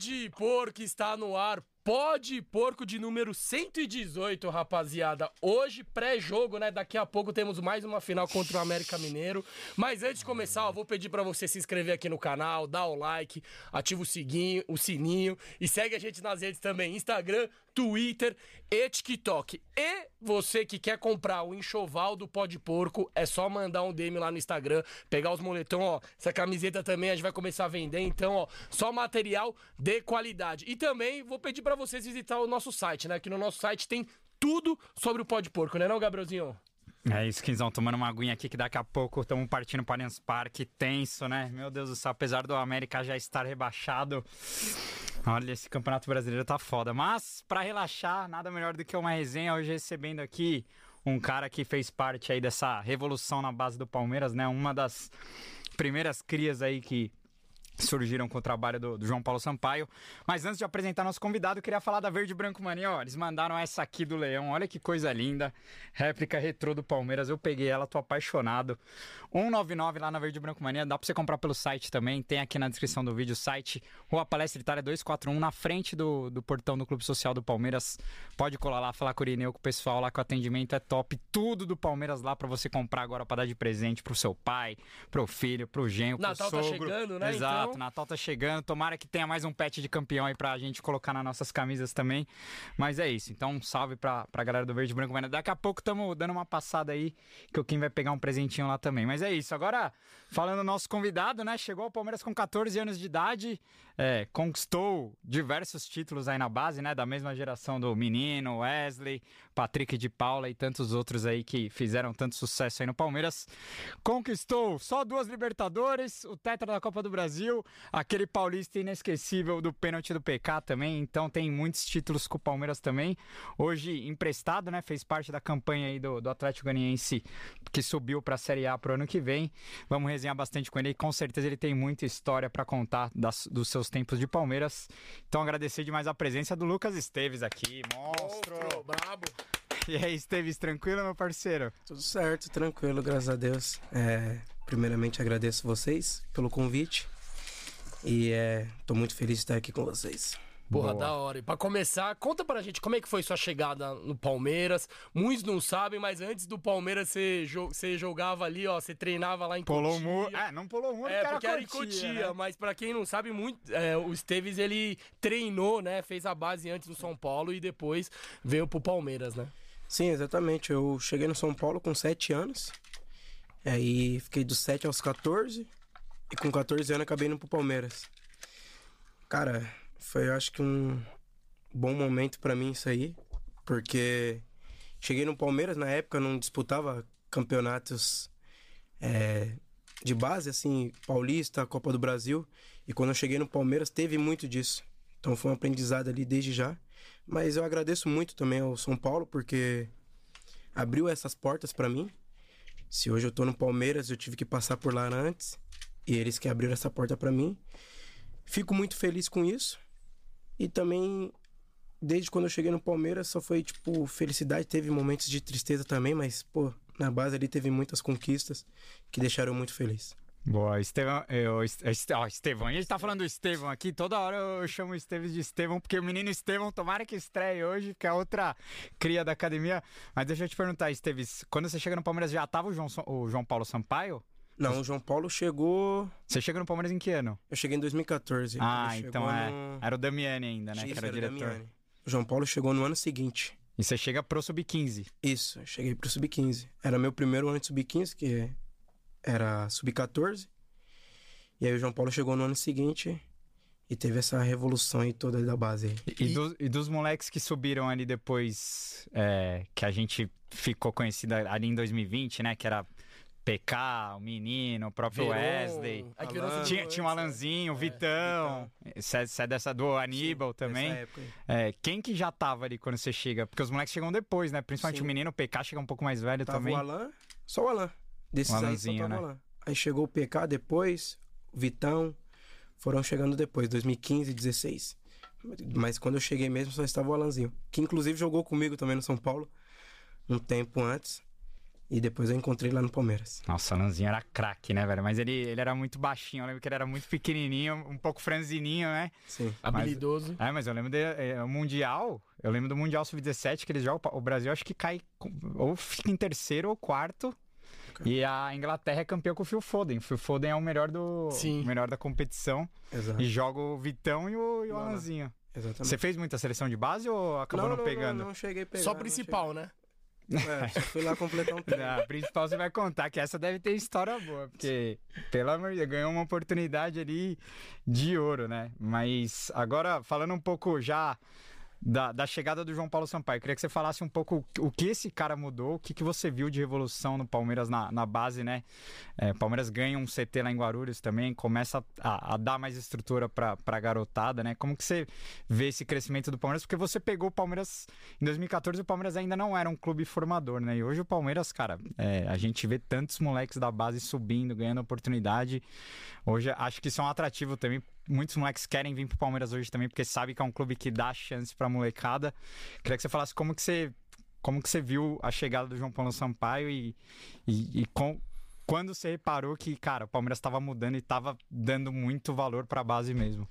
Pode que está no ar Pode Porco de número 118, rapaziada. Hoje, pré-jogo, né? Daqui a pouco temos mais uma final contra o América Mineiro. Mas antes de começar, ó, vou pedir para você se inscrever aqui no canal, dar o like, ativa o, seguinho, o sininho e segue a gente nas redes também: Instagram, Twitter e TikTok. E você que quer comprar o enxoval do Pode Porco, é só mandar um DM lá no Instagram, pegar os moletão, ó. Essa camiseta também a gente vai começar a vender, então, ó, só material de qualidade. E também vou pedir para vocês visitar o nosso site, né? Que no nosso site tem tudo sobre o Pode Porco, né, não, Gabrielzinho? É isso, Quinzão, tomando uma aguinha aqui que daqui a pouco estamos partindo para Allianz Parque, tenso, né? Meu Deus do céu, apesar do América já estar rebaixado, olha, esse Campeonato Brasileiro tá foda. Mas, para relaxar, nada melhor do que uma resenha hoje recebendo aqui um cara que fez parte aí dessa revolução na base do Palmeiras, né? Uma das primeiras crias aí que surgiram com o trabalho do, do, João Paulo Sampaio. Mas antes de apresentar nosso convidado, eu queria falar da Verde Branco Mania. Ó, eles mandaram essa aqui do Leão. Olha que coisa linda. Réplica retrô do Palmeiras. Eu peguei ela, tô apaixonado. 199 lá na Verde Branco Mania. Dá pra você comprar pelo site também. Tem aqui na descrição do vídeo o site. Rua Palestra Itália 241, na frente do, do portão do Clube Social do Palmeiras. Pode colar lá, falar com o Irineu, com o pessoal lá, que o atendimento é top. Tudo do Palmeiras lá para você comprar agora para dar de presente pro seu pai, pro filho, pro genro, pro Natal sogro. tá chegando, né? Exato. Então... Natal tá chegando. Tomara que tenha mais um pet de campeão aí pra gente colocar nas nossas camisas também. Mas é isso. Então, um salve pra, pra galera do Verde Branco. Daqui a pouco estamos dando uma passada aí, que o Kim vai pegar um presentinho lá também. Mas é isso. Agora, falando do nosso convidado, né? Chegou ao Palmeiras com 14 anos de idade, é, conquistou diversos títulos aí na base, né? Da mesma geração do Menino, Wesley, Patrick de Paula e tantos outros aí que fizeram tanto sucesso aí no Palmeiras. Conquistou só duas Libertadores, o Tetra da Copa do Brasil, aquele paulista inesquecível do pênalti do PK também, então tem muitos títulos com o Palmeiras também. Hoje emprestado, né? Fez parte da campanha aí do, do Atlético Ganiense que subiu para a Série A pro ano que vem. Vamos resenhar bastante com ele, com certeza ele tem muita história para contar das, dos seus tempos de Palmeiras. Então agradecer demais a presença do Lucas Esteves aqui, monstro. monstro brabo. E aí, Esteves, tranquilo, meu parceiro? Tudo certo, tranquilo, graças a Deus. É, primeiramente agradeço vocês pelo convite. E é, tô muito feliz de estar aqui com vocês. Porra, Boa. da hora. E pra começar, conta pra gente como é que foi sua chegada no Palmeiras. Muitos não sabem, mas antes do Palmeiras você, você jogava ali, ó, você treinava lá em Pulou Cotia. Muro. É, não pulou muro, é, porque era em Cotia. Né? Mas pra quem não sabe, muito, é, o Esteves, ele treinou, né, fez a base antes no São Paulo e depois veio pro Palmeiras, né? Sim, exatamente. Eu cheguei no São Paulo com 7 anos. Aí fiquei dos 7 aos 14. E com 14 anos acabei indo pro Palmeiras. Cara, foi acho que um bom momento para mim isso aí. Porque cheguei no Palmeiras, na época não disputava campeonatos é, de base, assim, Paulista, Copa do Brasil. E quando eu cheguei no Palmeiras teve muito disso. Então foi um aprendizado ali desde já. Mas eu agradeço muito também ao São Paulo porque abriu essas portas para mim. Se hoje eu tô no Palmeiras, eu tive que passar por lá antes e eles que abriram essa porta para mim. Fico muito feliz com isso. E também desde quando eu cheguei no Palmeiras só foi tipo felicidade, teve momentos de tristeza também, mas pô, na base ali teve muitas conquistas que deixaram muito feliz. Boa, Estevão, eu, ó, Estevão, a gente tá falando do Estevão aqui, toda hora eu chamo o Esteves de Estevão, porque o menino Estevão, tomara que estreie hoje, que é outra cria da academia. Mas deixa eu te perguntar, Esteves, quando você chega no Palmeiras já tava o João, o João Paulo Sampaio? Não, o João Paulo chegou. Você chega no Palmeiras em que ano? Eu cheguei em 2014. Ah, então é. No... Era o Damiani ainda, né? Isso, que era, era o diretor. Damiani. O João Paulo chegou no ano seguinte. E você chega pro Sub-15? Isso, eu cheguei pro Sub-15. Era meu primeiro ano de Sub-15, que era Sub-14. E aí o João Paulo chegou no ano seguinte e teve essa revolução aí toda da base. E, e, do, e dos moleques que subiram ali depois, é, que a gente ficou conhecido ali em 2020, né? Que era PK, o menino, o próprio virou... Wesley. Alan, tinha, tinha um Alanzinho, o é, Vitão. Você é, dessa do Aníbal Sim, também. É, quem que já tava ali quando você chega? Porque os moleques chegam depois, né? Principalmente Sim. o menino, o PK chega um pouco mais velho tava também. o Alan, só o Alan. Desses o Alanzinho, aí, né? Aí chegou o PK depois, Vitão, foram chegando depois, 2015, 16. Mas quando eu cheguei mesmo só estava o Alanzinho, que inclusive jogou comigo também no São Paulo um tempo antes. E depois eu encontrei lá no Palmeiras. Nossa, o Alanzinho era craque, né, velho? Mas ele, ele era muito baixinho. Eu lembro que ele era muito pequenininho, um pouco franzininho, né? Sim. Habilidoso. Mas, é, mas eu lembro do é, Mundial. Eu lembro do Mundial Sub-17 que eles jogam. O Brasil acho que cai. Ou fica em terceiro ou quarto. E a Inglaterra é campeão com o Phil Foden. O Phil Foden é o melhor, do, Sim. o melhor da competição. Exato. E joga o Vitão e o, e o Alanzinho. Exatamente. Você fez muita seleção de base ou acabou não, não pegando? Não, não cheguei a pegar. Só principal, né? É, só fui lá completar um treino. A principal você vai contar, que essa deve ter história boa, porque, pelo amor de Deus, ganhou uma oportunidade ali de ouro, né? Mas agora, falando um pouco já da, da chegada do João Paulo Sampaio. Eu queria que você falasse um pouco o que esse cara mudou, o que, que você viu de revolução no Palmeiras na, na base, né? É, Palmeiras ganha um CT lá em Guarulhos também, começa a, a dar mais estrutura para a garotada, né? Como que você vê esse crescimento do Palmeiras? Porque você pegou o Palmeiras em 2014, o Palmeiras ainda não era um clube formador, né? E hoje o Palmeiras, cara, é, a gente vê tantos moleques da base subindo, ganhando oportunidade. Hoje acho que isso é um atrativo também muitos moleques querem vir pro Palmeiras hoje também, porque sabe que é um clube que dá chance pra molecada. Queria que você falasse como que você, como que você viu a chegada do João Paulo Sampaio e, e, e com, quando você reparou que, cara, o Palmeiras estava mudando e estava dando muito valor pra base mesmo.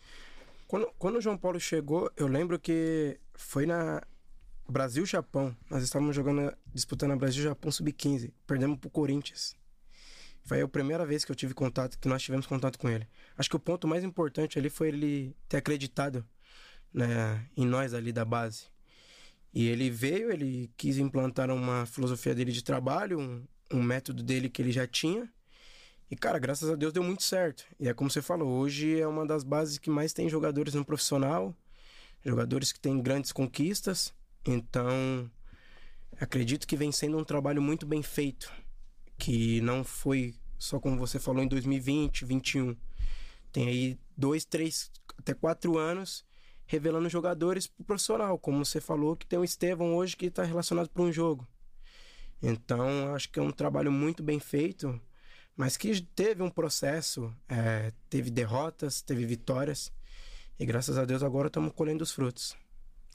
Quando, quando o João Paulo chegou, eu lembro que foi na Brasil-Japão. Nós estávamos jogando, disputando a Brasil-Japão Sub-15. Perdemos pro Corinthians. Foi a primeira vez que eu tive contato, que nós tivemos contato com ele. Acho que o ponto mais importante ali foi ele ter acreditado né, em nós ali da base. E ele veio, ele quis implantar uma filosofia dele de trabalho, um, um método dele que ele já tinha. E, cara, graças a Deus deu muito certo. E é como você falou, hoje é uma das bases que mais tem jogadores no profissional, jogadores que têm grandes conquistas. Então, acredito que vem sendo um trabalho muito bem feito que não foi só como você falou em 2020, 2021. Tem aí dois, três, até quatro anos revelando jogadores pro profissional, como você falou que tem o Estevão hoje que está relacionado para um jogo. Então, acho que é um trabalho muito bem feito, mas que teve um processo, é, teve derrotas, teve vitórias, e graças a Deus agora estamos colhendo os frutos.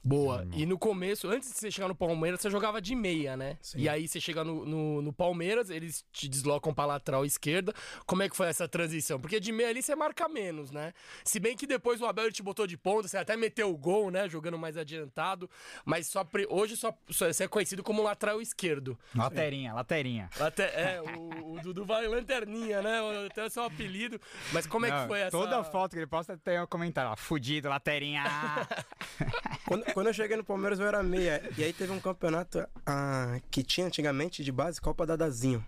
Boa. E no começo, antes de você chegar no Palmeiras, você jogava de meia, né? Sim. E aí você chega no, no, no Palmeiras, eles te deslocam pra lateral esquerda. Como é que foi essa transição? Porque de meia ali você marca menos, né? Se bem que depois o Abel te botou de ponta, você até meteu o gol, né? Jogando mais adiantado. Mas só pre- hoje só, só- você é conhecido como lateral esquerdo. Laterinha, laterinha. É, o, o Dudu vai lanterninha, né? Até o seu apelido. Mas como é que Não, foi essa... Toda foto que ele posta tem um comentário, ó, fudido, laterinha. Quando, quando eu cheguei no Palmeiras, eu era meia. E aí teve um campeonato ah, que tinha antigamente de base, Copa Dadazinho.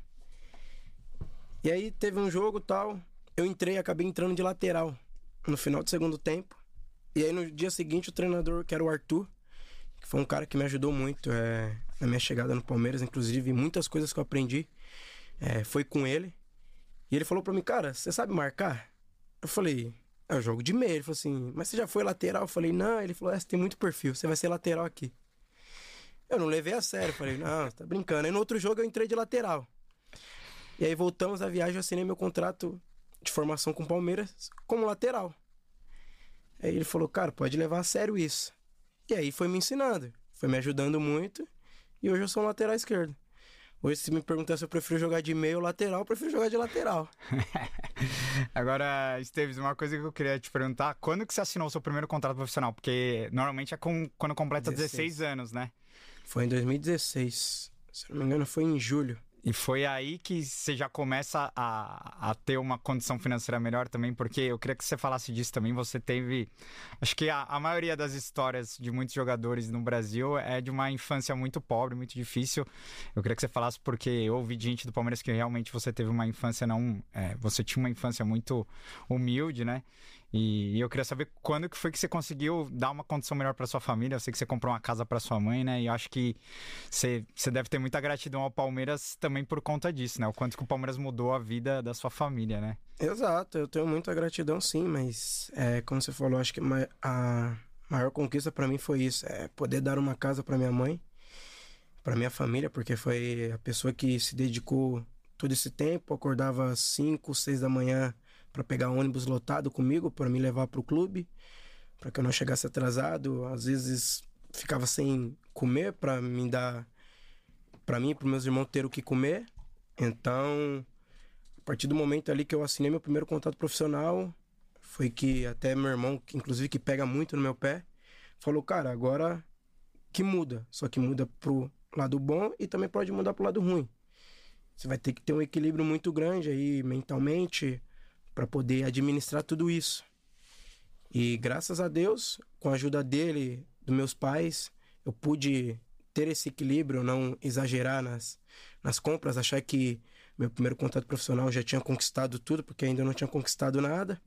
E aí teve um jogo tal. Eu entrei acabei entrando de lateral no final do segundo tempo. E aí no dia seguinte, o treinador, que era o Arthur, que foi um cara que me ajudou muito é, na minha chegada no Palmeiras, inclusive muitas coisas que eu aprendi é, foi com ele. E ele falou pra mim, cara, você sabe marcar? Eu falei, é o jogo de meia. Ele falou assim, mas você já foi lateral? Eu falei, não. Ele falou, é, você tem muito perfil, você vai ser lateral aqui. Eu não levei a sério, falei, não, tá brincando. Aí no outro jogo eu entrei de lateral. E aí voltamos à viagem, eu assinei meu contrato de formação com o Palmeiras como lateral. Aí ele falou, cara, pode levar a sério isso. E aí foi me ensinando, foi me ajudando muito. E hoje eu sou um lateral esquerdo. Hoje, se me perguntar se eu prefiro jogar de meio ou lateral, eu prefiro jogar de lateral. Agora, Esteves, uma coisa que eu queria te perguntar, quando que você assinou o seu primeiro contrato profissional? Porque normalmente é com, quando completa 16. 16 anos, né? Foi em 2016. Se não me engano, foi em julho. E foi aí que você já começa a, a ter uma condição financeira melhor também, porque eu queria que você falasse disso também. Você teve. Acho que a, a maioria das histórias de muitos jogadores no Brasil é de uma infância muito pobre, muito difícil. Eu queria que você falasse, porque eu ouvi gente do Palmeiras que realmente você teve uma infância não. é, você tinha uma infância muito humilde, né? E, eu queria saber quando que foi que você conseguiu dar uma condição melhor para sua família. Eu sei que você comprou uma casa para sua mãe, né? E acho que você, você deve ter muita gratidão ao Palmeiras também por conta disso, né? O quanto que o Palmeiras mudou a vida da sua família, né? Exato, eu tenho muita gratidão sim, mas é, como você falou, acho que a maior conquista pra mim foi isso, é poder dar uma casa pra minha mãe, pra minha família, porque foi a pessoa que se dedicou todo esse tempo, acordava às 5, 6 da manhã pra pegar ônibus lotado comigo, pra me levar pro clube, pra que eu não chegasse atrasado, às vezes ficava sem comer pra me dar para mim para meus irmãos ter o que comer. Então, a partir do momento ali que eu assinei meu primeiro contrato profissional, foi que até meu irmão, que inclusive que pega muito no meu pé, falou: "Cara, agora que muda, só que muda pro lado bom e também pode mudar pro lado ruim. Você vai ter que ter um equilíbrio muito grande aí mentalmente para poder administrar tudo isso. E graças a Deus, com a ajuda dele, dos meus pais, eu pude ter esse equilíbrio, não exagerar nas, nas compras, achar que meu primeiro contato profissional já tinha conquistado tudo, porque ainda não tinha conquistado nada.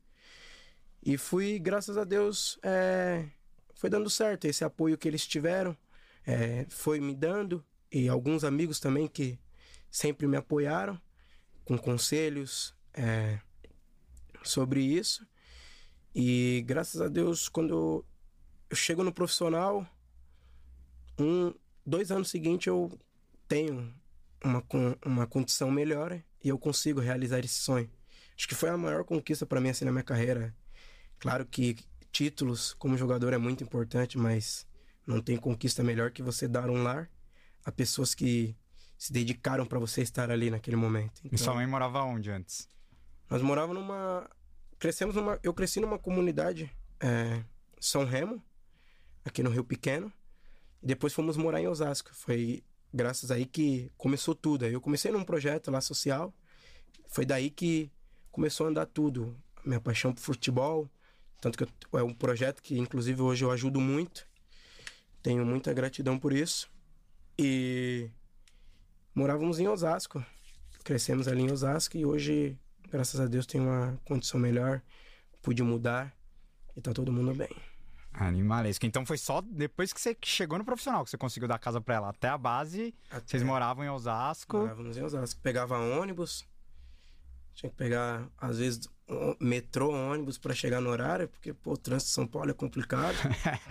E fui, graças a Deus, é, foi dando certo. Esse apoio que eles tiveram é, foi me dando, e alguns amigos também que sempre me apoiaram com conselhos é, sobre isso. E graças a Deus, quando eu chego no profissional, um, dois anos seguintes eu tenho uma, uma condição melhor e eu consigo realizar esse sonho. Acho que foi a maior conquista para mim assim na minha carreira. Claro que títulos como jogador é muito importante, mas não tem conquista melhor que você dar um lar a pessoas que se dedicaram para você estar ali naquele momento. Então, e sua mãe morava onde antes? Nós morávamos numa crescemos numa. Eu cresci numa comunidade, é, São Remo, aqui no Rio Pequeno. E depois fomos morar em Osasco. Foi graças aí que começou tudo. Eu comecei num projeto lá social. Foi daí que começou a andar tudo. Minha paixão por futebol. Tanto que eu, é um projeto que, inclusive, hoje eu ajudo muito. Tenho muita gratidão por isso. E morávamos em Osasco. Crescemos ali em Osasco e hoje graças a Deus tenho uma condição melhor, pude mudar e tá todo mundo bem. Animalesco. Então foi só depois que você chegou no profissional que você conseguiu dar casa pra ela. Até a base, Até... vocês moravam em Osasco. Morávamos em Osasco. Pegava ônibus. Tinha que pegar, às vezes, metrô, ônibus para chegar no horário, porque, pô, o trânsito de São Paulo é complicado.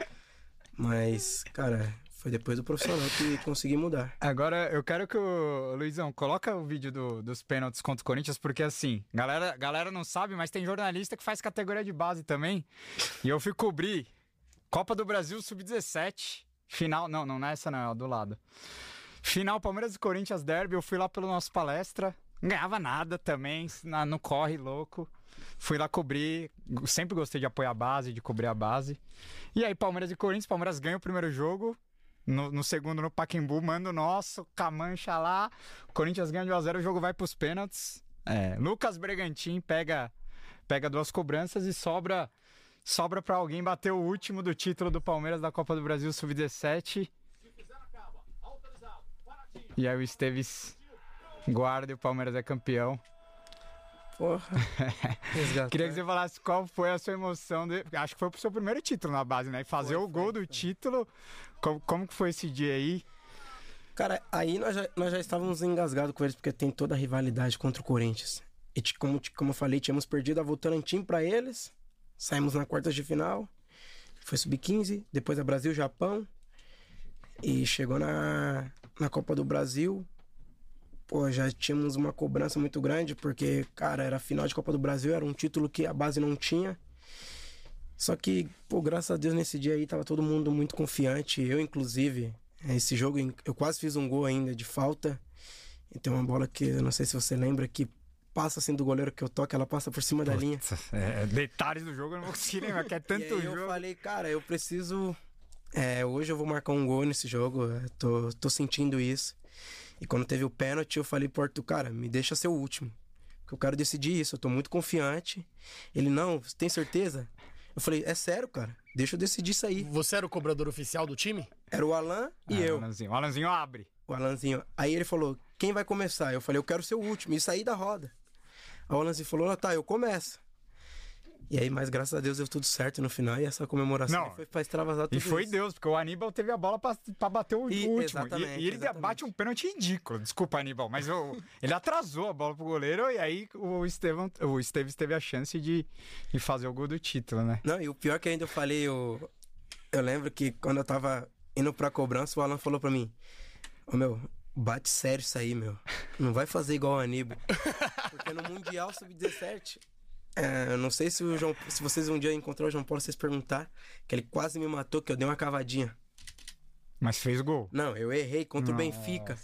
Mas, cara, foi depois do profissional que consegui mudar. Agora, eu quero que o Luizão coloca o vídeo do, dos pênaltis contra o Corinthians, porque assim, galera, galera não sabe, mas tem jornalista que faz categoria de base também. E eu fui cobrir Copa do Brasil Sub-17, final, não, não é essa não, é do lado. Final Palmeiras e Corinthians Derby, eu fui lá pelo nosso palestra, não ganhava nada também, na, no corre louco. Fui lá cobrir, sempre gostei de apoiar a base, de cobrir a base. E aí, Palmeiras e Corinthians, Palmeiras ganha o primeiro jogo, no, no, segundo, no Paquembu, manda o nosso, Camancha lá. Corinthians ganha de 1x0, o jogo vai pros pênaltis. É, Lucas Bregantin pega, pega duas cobranças e sobra sobra para alguém bater o último do título do Palmeiras da Copa do Brasil Sub-17. E aí o Esteves guarda e o Palmeiras é campeão. Porra. Queria que você falasse qual foi a sua emoção. De... Acho que foi pro seu primeiro título na base, né? E fazer foi, o gol foi, do foi. título. Como, como que foi esse dia aí? Cara, aí nós já, nós já estávamos engasgados com eles, porque tem toda a rivalidade contra o Corinthians. E como, como eu falei, tínhamos perdido a Votorantim para eles. Saímos na quarta de final. Foi sub-15, depois a Brasil-Japão. E chegou na, na Copa do Brasil pô, já tínhamos uma cobrança muito grande, porque, cara, era final de Copa do Brasil, era um título que a base não tinha. Só que, pô, graças a Deus nesse dia aí tava todo mundo muito confiante, eu inclusive. Esse jogo eu quase fiz um gol ainda de falta. E tem uma bola que eu não sei se você lembra que passa assim do goleiro que eu toco, ela passa por cima Puta, da linha. É, detalhes do jogo eu não vou conseguir lembrar, que é tanto e aí jogo. Eu falei, cara, eu preciso. É, hoje eu vou marcar um gol nesse jogo, tô, tô sentindo isso. E quando teve o pênalti, eu falei pro Arthur, cara, me deixa ser o último. Que eu quero decidir isso, eu tô muito confiante. Ele, não, tem certeza? Eu falei, é sério, cara, deixa eu decidir isso aí. Você era o cobrador oficial do time? Era o Alan e ah, eu. O Alanzinho. o Alanzinho abre. O Alanzinho. Aí ele falou, quem vai começar? Eu falei, eu quero ser o último e sair da roda. Aí o Alanzinho falou, tá, eu começo. E aí, mas graças a Deus deu tudo certo no final e essa comemoração Não, foi pra extravasar tudo E foi isso. Deus, porque o Aníbal teve a bola pra, pra bater o e, último. E, e, ele exatamente. bate um pênalti ridículo. Desculpa, Aníbal, mas o, ele atrasou a bola pro goleiro e aí o Estevão, o Esteves teve a chance de, de fazer o gol do título, né? Não, e o pior que ainda eu falei, eu, eu lembro que quando eu tava indo pra cobrança, o Alan falou pra mim: Ô meu, bate sério isso aí, meu. Não vai fazer igual o Aníbal. Porque no Mundial Sub-17 é, não sei se, João, se vocês um dia encontrar o João Paulo, vocês perguntar que ele quase me matou, que eu dei uma cavadinha. Mas fez gol. Não, eu errei contra Nossa. o Benfica.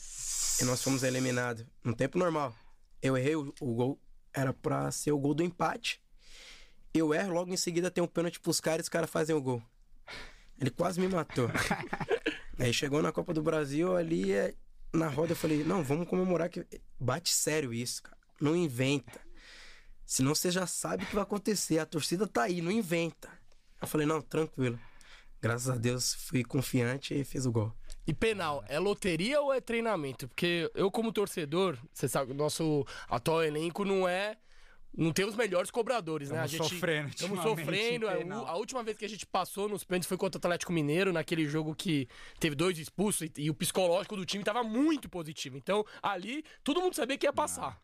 E nós fomos eliminados no tempo normal. Eu errei o, o gol, era pra ser o gol do empate. Eu erro, logo em seguida tem um pênalti pros caras e os caras fazem o gol. Ele quase me matou. Aí chegou na Copa do Brasil, ali é, na roda eu falei, não, vamos comemorar que bate sério isso, cara. Não inventa. Senão você já sabe o que vai acontecer. A torcida tá aí, não inventa. Eu falei, não, tranquilo. Graças a Deus fui confiante e fiz o gol. E penal, é loteria ou é treinamento? Porque eu, como torcedor, você sabe, o nosso atual elenco não é. Não tem os melhores cobradores, né? A gente sofrendo Estamos sofrendo. é, A última vez que a gente passou nos pênaltis foi contra o Atlético Mineiro, naquele jogo que teve dois expulsos e, e o psicológico do time tava muito positivo. Então, ali, todo mundo sabia que ia passar.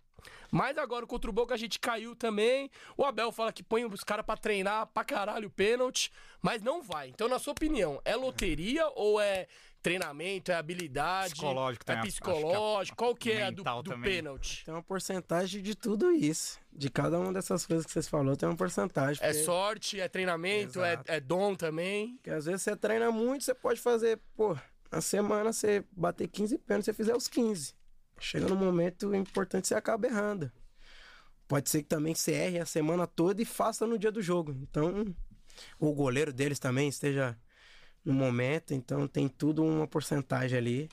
Mas agora contra o Boca a gente caiu também. O Abel fala que põe os caras pra treinar pra caralho o pênalti, mas não vai. Então, na sua opinião, é loteria ou é treinamento, é habilidade? Psicológico é também, é psicológico? Qual que é a do, do pênalti? Tem uma porcentagem de tudo isso. De cada uma dessas coisas que vocês falaram, tem uma porcentagem. É sorte, é treinamento, é, é dom também. Porque às vezes você treina muito, você pode fazer, pô, na semana você bater 15 pênaltis, você fizer os 15. Chega no momento importante você acaba errando. Pode ser que também você erre a semana toda e faça no dia do jogo. Então, o goleiro deles também esteja no momento, então tem tudo uma porcentagem ali.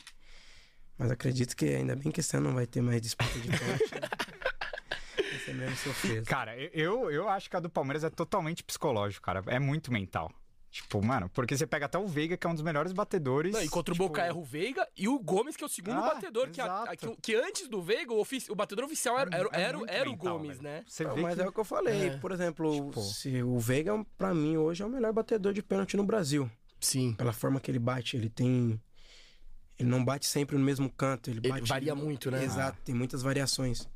Mas acredito que ainda bem que esse ano não vai ter mais disputa de ser menos sofrido. Cara, eu, eu acho que a do Palmeiras é totalmente psicológico, cara. É muito mental. Tipo, mano, porque você pega até o Veiga, que é um dos melhores batedores. Não, e contra tipo, o Boca erra o Veiga e o Gomes, que é o segundo Ah, batedor. Que, a- a- que, que antes do Veiga, o, ofici- o batedor oficial era, era, é era, muito era o Gomes, velho. né? Você Não, vê mas que... é o que eu falei. É. Por exemplo, Tipo- se o Veiga, pra mim, hoje é o melhor batedor de pênalti no Brasil. Sim. Pela forma que ele bate, ele tem. Ele não bate sempre no mesmo canto. Ele, Ele bate varia muito, né? Exato, tem muitas variações.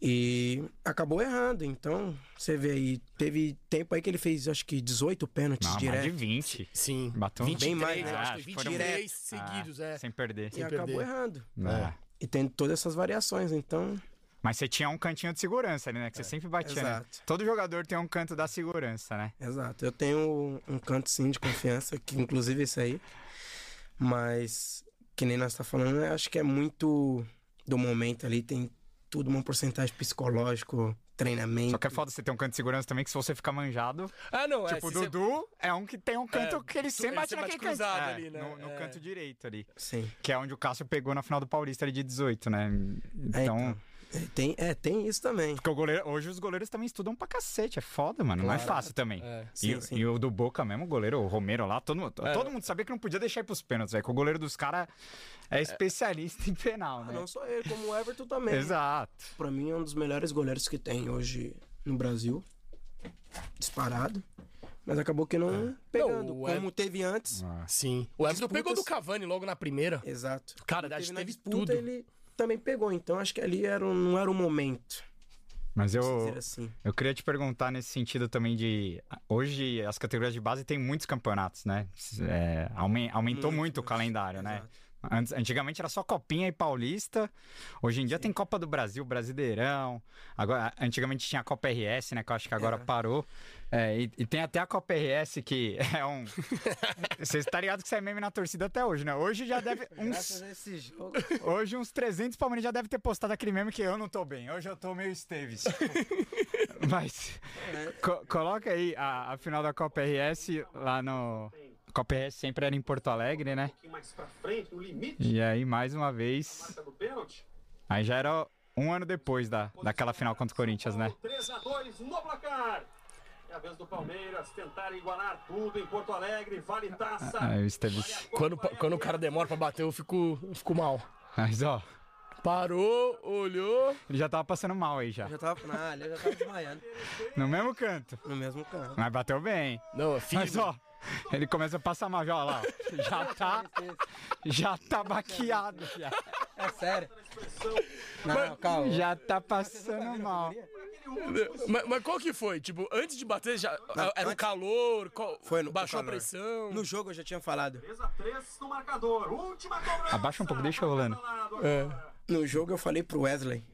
E acabou errando. Então, você vê aí, teve tempo aí que ele fez, acho que 18 pênaltis Não, mais de direto. 20. Sim. Bateu 23, bem mais, né? acho Ah, que foram- 23 Ah, seguidos, é. Sem perder. E sem acabou perder. errando. É. E tem todas essas variações, então. Mas você tinha um cantinho de segurança ali, né? Que você sempre batia, né? exato. Todo jogador tem um canto da segurança, né? Exato. Eu tenho um canto sim de confiança, que inclusive é esse aí. Mas, que nem nós tá falando, eu acho que é muito do momento ali, tem tudo uma porcentagem psicológico, treinamento. Só que é foda você ter um canto de segurança também, que se você ficar manjado... Ah, não, é. tipo, o se você- Dudu é um que tem um canto É, que ele sempre bate naquele bate cruzado canto. É, ali, né? No, no É. canto direito ali. Sim. Que é onde o Cássio pegou na final do Paulista ali de 18, né? É, Então... É, tem, é, tem isso também. Porque o goleiro, hoje os goleiros também estudam pra cacete, é foda, mano. Não é fácil também. É. E, Sim, sim. e o do Boca mesmo, o goleiro, o Romero lá, todo, mundo- todo mundo sabia que não podia deixar ir pros pênaltis, velho. Que o goleiro dos caras é especialista em penal, né? Não só ele, como o Everton também. Exato. Pra mim é um dos melhores goleiros que tem hoje no Brasil. Disparado. Mas acabou que não pegando. o como Ever- teve antes. Sim. O Everton Disputas- pegou do Cavani logo na primeira. Exato. Cara, acho que na teve disputa, tudo. ele também pegou. Então acho que ali era um- não era o momento. Mas eu, assim. eu queria te perguntar nesse sentido também de. Hoje as categorias de base têm muitos campeonatos, né? É, aumen- aumentou muito, o calendário, né? Antes, antigamente era só Copinha e Paulista. Hoje em dia tem Copa do Brasil, Brasileirão. Agora, antigamente tinha a Copa RS, né? Que eu acho que agora Era. parou. É, e, e tem até a Copa RS que é um. Você está ligado que você é meme na torcida até hoje, né? Hoje já deve. Uns, hoje uns 300 palmeirenses já deve ter postado aquele meme que eu não tô bem. Hoje eu tô meio Esteves. Mas. co- coloca aí a, a final da Copa RS lá no. A Copa RS sempre era em Porto Alegre, né? mais pra frente, no limite E aí, mais uma vez. Aí já era um ano depois da, daquela final contra o Corinthians, né? 3 a 2 no placar. É a vez do Palmeiras tentar igualar tudo em Porto Alegre. Vale taça. Aí o Esteves. Quando, quando o cara demora pra bater, eu fico, eu fico mal. Mas ó, Parou, olhou. ele já tava passando mal aí já. Já tava na área, já tava desmaiando. No mesmo canto. No mesmo canto. Mas bateu bem. Não, é Mas firme. ó, ele começa a passar mal já, lá. ó. Já tá. Já tá baqueado. Já, É sério. Não, calma. já tá passando mal. Mas, mas qual que foi? Tipo, antes de bater, já Não, era o calor? qual- Foi no baixou no a calor. pressão? No jogo eu já tinha falado. 3 a 3 no marcador. Última cobrança. Abaixa um pouco, deixa rolando. É. No jogo eu falei pro Wesley.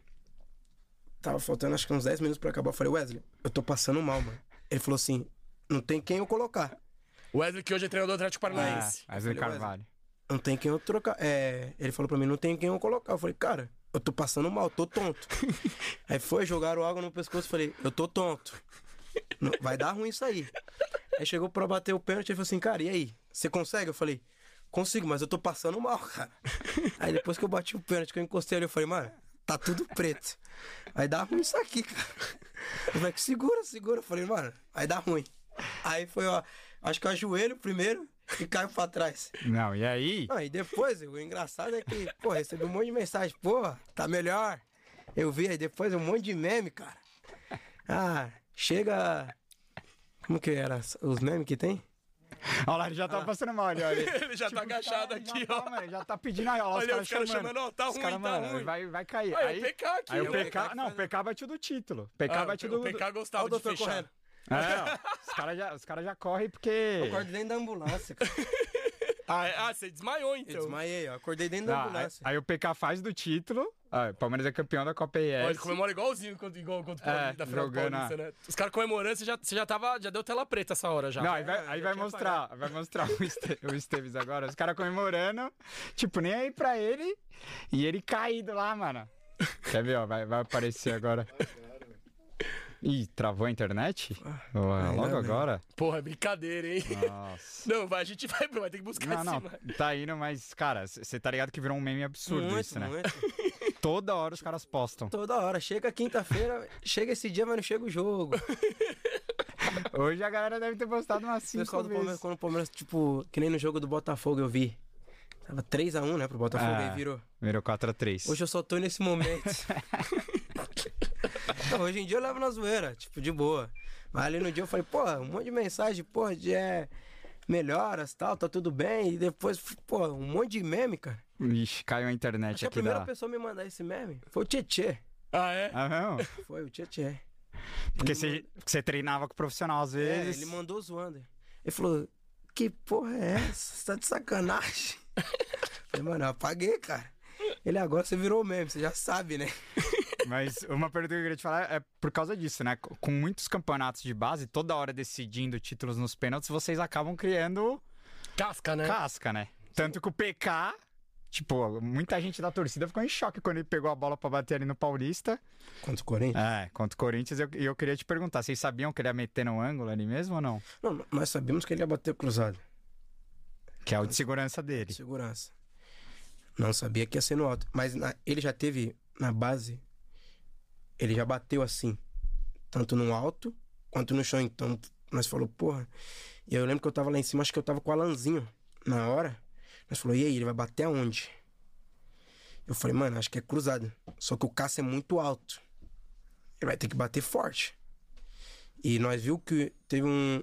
Tava faltando acho que uns 10 minutos pra acabar. Eu falei, Wesley, eu tô passando mal, mano. Ele falou assim: não tem quem eu colocar. Wesley, que hoje é treinador do Atlético Ah, Paranaense. Wesley falei, Carvalho. não tem quem eu trocar. É, ele falou pra mim, não tem quem eu colocar. Eu falei, cara, eu tô passando mal, tô tonto. aí foi, jogaram água no pescoço, falei, eu tô tonto. Não- Vai dar ruim isso aí. Aí chegou pra bater o pênalti, ele falou assim, cara, e aí? Você consegue? Eu falei, consigo, mas eu tô passando mal, cara. Aí depois que eu bati o pênalti, que eu encostei ali, eu falei, mano, tá tudo preto. Vai dar ruim isso aqui, cara. Eu falei, segura, segura. Eu falei, mano, vai dar ruim. Aí foi, ó, acho que eu ajoelho primeiro e caio pra trás. Não, e aí? Não, e depois, o engraçado é que, pô, recebi um monte de mensagem, pô, tá melhor. Eu vi aí depois um monte de meme, cara. Ah, chega. Como que era? Os memes que tem? Olha lá, ele já tá passando mal ali, olha. Ele já tá agachado aqui, já ó. Tá, mano, já tá pedindo aí, ó. Olha, os caras os caras chamando. chamando, ó, tá ruim, caras, tá mano, ruim. Vai, vai cair. Olha, aí, o PK aqui, Aí o. PK, não, o PK bateu do título. PK Ah, bateu o do... PK gostava Ó o de doutor fechar. correndo. É, ó, os caras já, os cara já correm porque... Eu acordei dentro da ambulância, cara. Ah, é- ah, você desmaiou Eu então. desmaiei, ó. Acordei dentro da aí, ambulância. aí o PK faz do título. Ó, Palmeiras é campeão da Copa Ó, ES. ele comemora igualzinho quando, igual, quando É, da final do jogando Paulista, a- né? Os caras comemorando, você já, você já tava. Já deu tela preta essa hora já. Não, aí vai, É, aí vai mostrar, vai mostrar o, Este, o Esteves agora. Os caras comemorando, tipo, nem aí pra ele. E ele caído lá, mano. Quer ver, ó? Vai, vai aparecer agora. Ih, travou a internet? Ainda logo agora? Porra, é brincadeira, hein? Nossa. Não, vai, a gente vai, vai ter que buscar Não, não, esse tá indo, mas, cara, você tá ligado que virou um meme absurdo muito, isso, né? muito. Toda hora os caras postam. Toda hora. Chega quinta-feira, chega esse dia, mas não chega o jogo. Hoje a galera deve ter postado umas O cinco pessoal do Palmeiras, vezes. quando o Palmeiras, tipo, que nem no jogo do Botafogo eu vi. Tava 3x1, né, pro Botafogo, É. aí virou. Virou 4x3. Hoje eu só tô nesse momento. Não, hoje em dia eu levo na zoeira, tipo, de boa. Mas ali no dia eu falei, pô, um monte de mensagem, pô, de é, melhoras tal, tá tudo bem. E depois, pô, um monte de meme, cara. Ixi, caiu a internet Acho que a aqui primeira da... pessoa a me mandar esse meme foi o Tietê. Ah, é? Ah, não? Foi o Tietê. Porque você, treinava com o profissional às É, vezes. ele mandou zoando. Ele falou, que porra é essa? Você tá de sacanagem? falei, mano, eu apaguei, cara. Ele agora você virou meme, você já sabe, né? Mas uma pergunta que eu queria te falar é por causa disso, né? Com muitos campeonatos de base, toda hora decidindo títulos nos pênaltis, vocês acabam criando Casca, né? casca, né? Tanto que o PK, tipo, muita gente da torcida ficou em choque quando ele pegou a bola pra bater ali no Paulista. Contra o Corinthians? É, contra o Corinthians. E eu, eu queria te perguntar, vocês sabiam que ele ia meter no ângulo ali mesmo ou não? Não, nós sabíamos que ele ia bater cruzado. Que é o de segurança dele. Segurança. Não sabia que ia ser no alto. Mas na- ele já teve na base. Ele já bateu assim. Tanto no alto quanto no chão. Então, nós falou, porra. E eu lembro que eu tava lá em cima, acho que eu tava com o Alanzinho na hora. Nós falou, e aí, ele vai bater aonde? Eu falei, mano, acho que é cruzado. Só que o Cássio é muito alto. Ele vai ter que bater forte. E nós viu que teve um.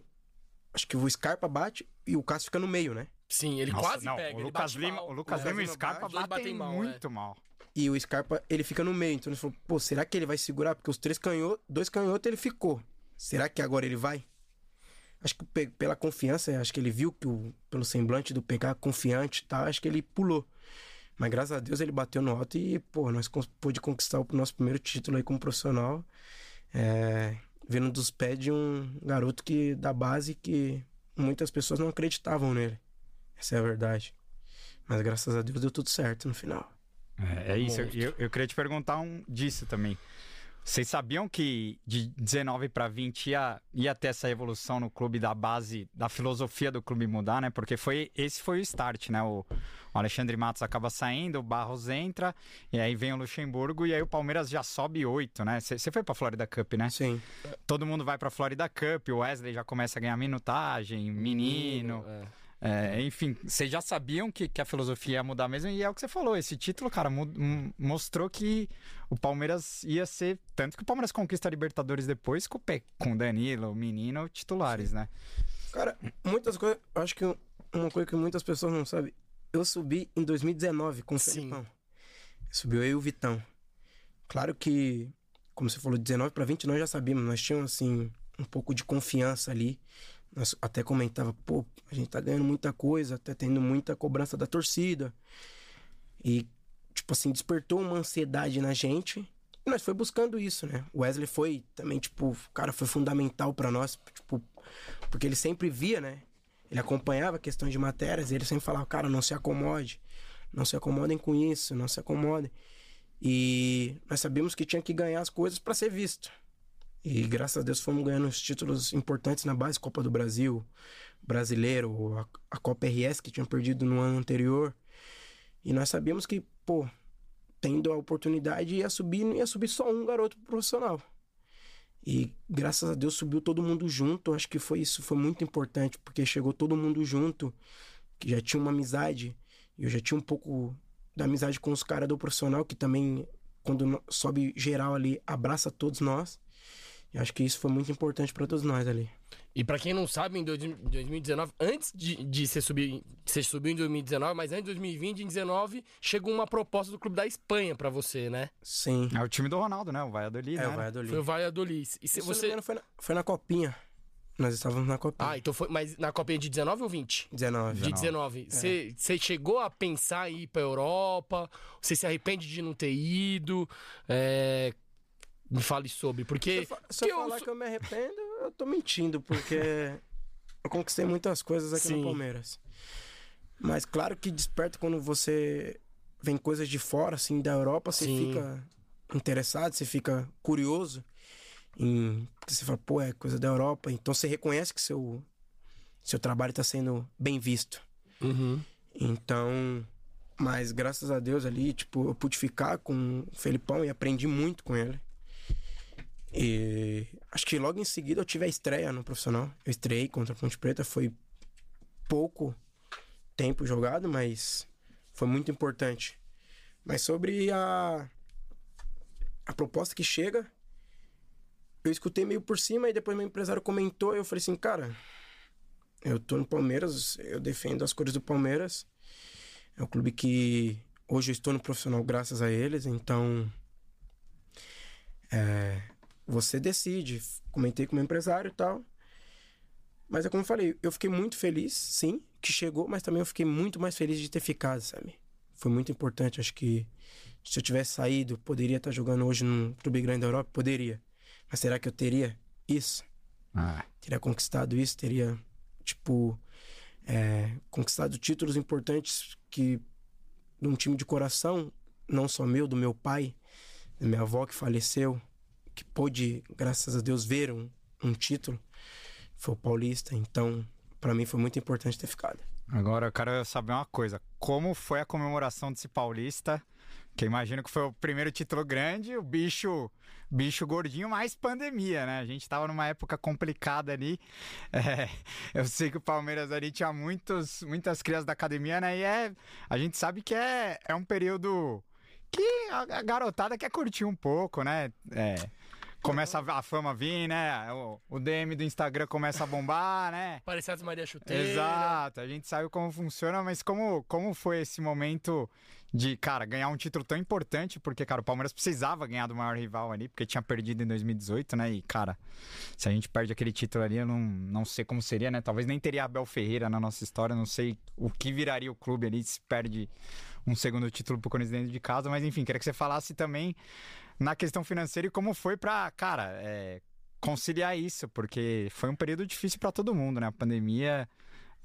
Acho que o Scarpa bate e o Cássio fica no meio, né? Sim, ele Nossa, quase não, pega. o ele Lucas bate Lima, mal. o Lucas Lima e o Scarpa bate, batem mal, muito mal. E o Scarpa, ele fica no meio. Então ele falou, pô, será que ele vai segurar? Porque os três canhotos, dois canhotos ele ficou. Será que agora ele vai? Acho que pe- pela confiança, acho que ele viu que o, pelo semblante do PK confiante e tal, acho que ele pulou. Mas graças a Deus ele bateu no alto e, pô, nós pôde conquistar o nosso primeiro título aí como profissional. É, vindo dos pés de um garoto que da base que muitas pessoas não acreditavam nele. Essa é a verdade. Mas graças a Deus deu tudo certo no final. É, é isso. Eu, eu, eu queria te perguntar um disso também. Vocês sabiam que de 19 para 20 ia, ia ter essa evolução no clube da base, da filosofia do clube mudar, né? Porque foi esse foi o start, né? O, o Alexandre Matos acaba saindo, o Barros entra, e aí vem o Luxemburgo, e aí o Palmeiras já sobe oito, né? Você foi pra Florida Cup, né? Sim. Todo mundo vai pra Florida Cup, o Wesley já começa a ganhar minutagem, menino. É, enfim, vocês já sabiam que, que a filosofia ia mudar mesmo, e é o que você falou. Esse título, cara, mostrou que o Palmeiras ia ser. Tanto que o Palmeiras conquista a Libertadores depois com o Pe- com Danilo, o menino, titulares, né? Cara, muitas coisas. Acho que uma coisa que muitas pessoas não sabem. Eu subi em 2019 com o Sim. Felipão. Subiu eu e o Vitão. Claro que, como você falou, de 19 para 20 nós já sabíamos. Nós tínhamos, assim, um pouco de confiança ali. Nós até comentava, pô, a gente tá ganhando muita coisa, tá tendo muita cobrança da torcida. E, tipo assim, despertou uma ansiedade na gente. E nós foi buscando isso, né? O Wesley foi também, tipo, o cara foi fundamental pra nós, tipo, porque ele sempre via, né? ele acompanhava questões de matérias, e ele sempre falava, cara, não se acomode, não se acomodem com isso, não se acomodem. E nós sabíamos que tinha que ganhar as coisas para ser visto. E graças a Deus fomos ganhando os títulos importantes na base, Copa do Brasil, Brasileiro, a, a Copa RS que tinha perdido no ano anterior. E nós sabíamos que, pô, tendo a oportunidade ia subir, ia subir só um garoto profissional. E graças a Deus subiu todo mundo junto. Acho que foi isso, foi muito importante, porque chegou todo mundo junto, que já tinha uma amizade. E eu já tinha um pouco da amizade com os caras do profissional, que também, quando sobe geral ali, abraça todos nós. E acho que isso foi muito importante para todos nós ali. E para quem não sabe, em 2019, antes de, de você subir, você subiu em 2019, mas antes de 2020, em 2019, chegou uma proposta do clube da Espanha para você, né? Sim. É o time do Ronaldo, né? O Valladolid, É, né? o Valladolid. Foi o Valladolid. E se Se você... não foi na, foi na Copinha. Nós estávamos na Copinha. Ah, então foi. Mas na Copinha de 19 ou 20? 19. De 19. Você você chegou a pensar em ir pra Europa? Você se arrepende de não ter ido? É, Me fale sobre, porque. Se eu, se eu falar que eu me arrependo, eu tô mentindo, porque eu conquistei muitas coisas aqui Sim. no Palmeiras. Mas claro que desperta quando você vem coisas de fora, assim, da Europa, você Sim. fica interessado, você fica curioso. Em, porque você fala, pô, é coisa da Europa. Então você reconhece que seu, seu trabalho está sendo bem visto. Uhum. Então, mas graças a Deus ali, tipo, eu pude ficar com o Felipão e aprendi muito com ele. E acho que logo em seguida eu tive a estreia no profissional. Eu estreiei contra a Ponte Preta, foi pouco tempo jogado, mas foi muito importante. Mas sobre a a proposta que chega, eu escutei meio por cima e depois meu empresário comentou e eu falei assim, cara, eu tô no Palmeiras, eu defendo as cores do Palmeiras. É um clube que hoje eu estou no profissional graças a eles, então é, você decide. Comentei com o meu empresário e tal. Mas é como eu falei, eu fiquei muito feliz, sim, que chegou, mas também eu fiquei muito mais feliz de ter ficado, sabe? Foi muito importante, acho que se eu tivesse saído, poderia estar jogando hoje num clube grande da Europa? Poderia. Mas será que eu teria isso? Ah, teria conquistado isso, teria, tipo, é, conquistado títulos importantes que, de um time de coração, não só meu, do meu pai, da minha avó que faleceu, que pôde, graças a Deus, ver um, um título, foi o Paulista. Então, para mim foi muito importante ter ficado. Agora eu quero saber uma coisa. Como foi a comemoração desse paulista? Que imagino que foi o primeiro título grande, o bicho, bicho gordinho, mais pandemia, né? A gente tava numa época complicada ali. É, eu sei que o Palmeiras ali tinha muitos, muitas crianças da academia, né? E é, a gente sabe que é, é um período que a, a garotada quer curtir um pouco, né? É, começa a, fama a vir, né? O, o DM do Instagram começa a bombar, né? Parecia as Maria Chuteira. Exato, a gente sabe como funciona, mas como, como foi esse momento de, cara, ganhar um título tão importante? Porque, cara, o Palmeiras precisava ganhar do maior rival ali, porque tinha perdido em 2018, né? E, cara, se a gente perde aquele título ali, eu não, não sei como seria, né? Talvez nem teria Abel Ferreira na nossa história, não sei o que viraria o clube ali se perde um segundo título pro Corinthians dentro de casa, mas enfim, queria que você falasse também na questão financeira e como foi pra, cara, é, conciliar isso, porque foi um período difícil pra todo mundo, né? A pandemia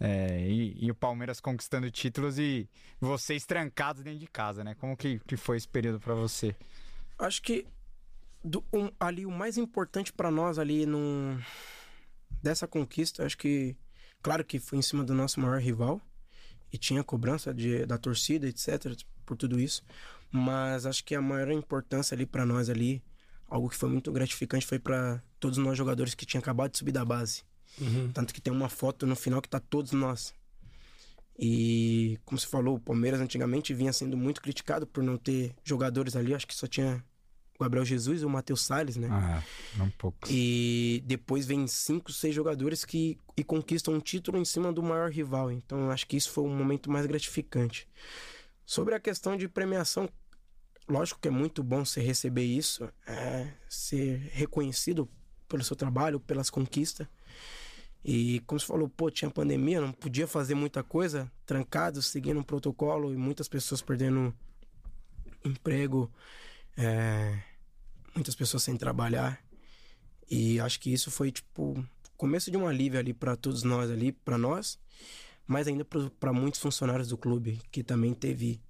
é, e, e o Palmeiras conquistando títulos e vocês trancados dentro de casa, né? Como que, que foi esse período pra você? Acho que do- um- ali o mais importante para nós ali num, dessa conquista, acho que claro que foi em cima do nosso maior rival e tinha cobrança de, da torcida, etc, por tudo isso, mas acho que a maior importância ali para nós ali, algo que foi muito gratificante foi para todos nós jogadores que tinham acabado de subir da base. Tanto que tem uma foto no final que tá todos nós. E, como você falou, o Palmeiras antigamente vinha sendo muito criticado por não ter jogadores ali. Acho que só tinha o Gabriel Jesus e o Matheus Salles, né? Ah, um pouco. E depois vem cinco, seis jogadores que e conquistam um título em cima do maior rival. Então, acho que isso foi o momento mais gratificante. Sobre a questão de premiação, lógico que é muito bom você receber isso, é, ser reconhecido pelo seu trabalho, pelas conquistas. E como você falou, pô, tinha pandemia, não podia fazer muita coisa, trancado, seguindo um protocolo e muitas pessoas perdendo emprego, é, muitas pessoas sem trabalhar. E acho que isso foi, tipo, começo de um alívio ali para todos nós ali, para nós, mas ainda para muitos funcionários do clube que também teve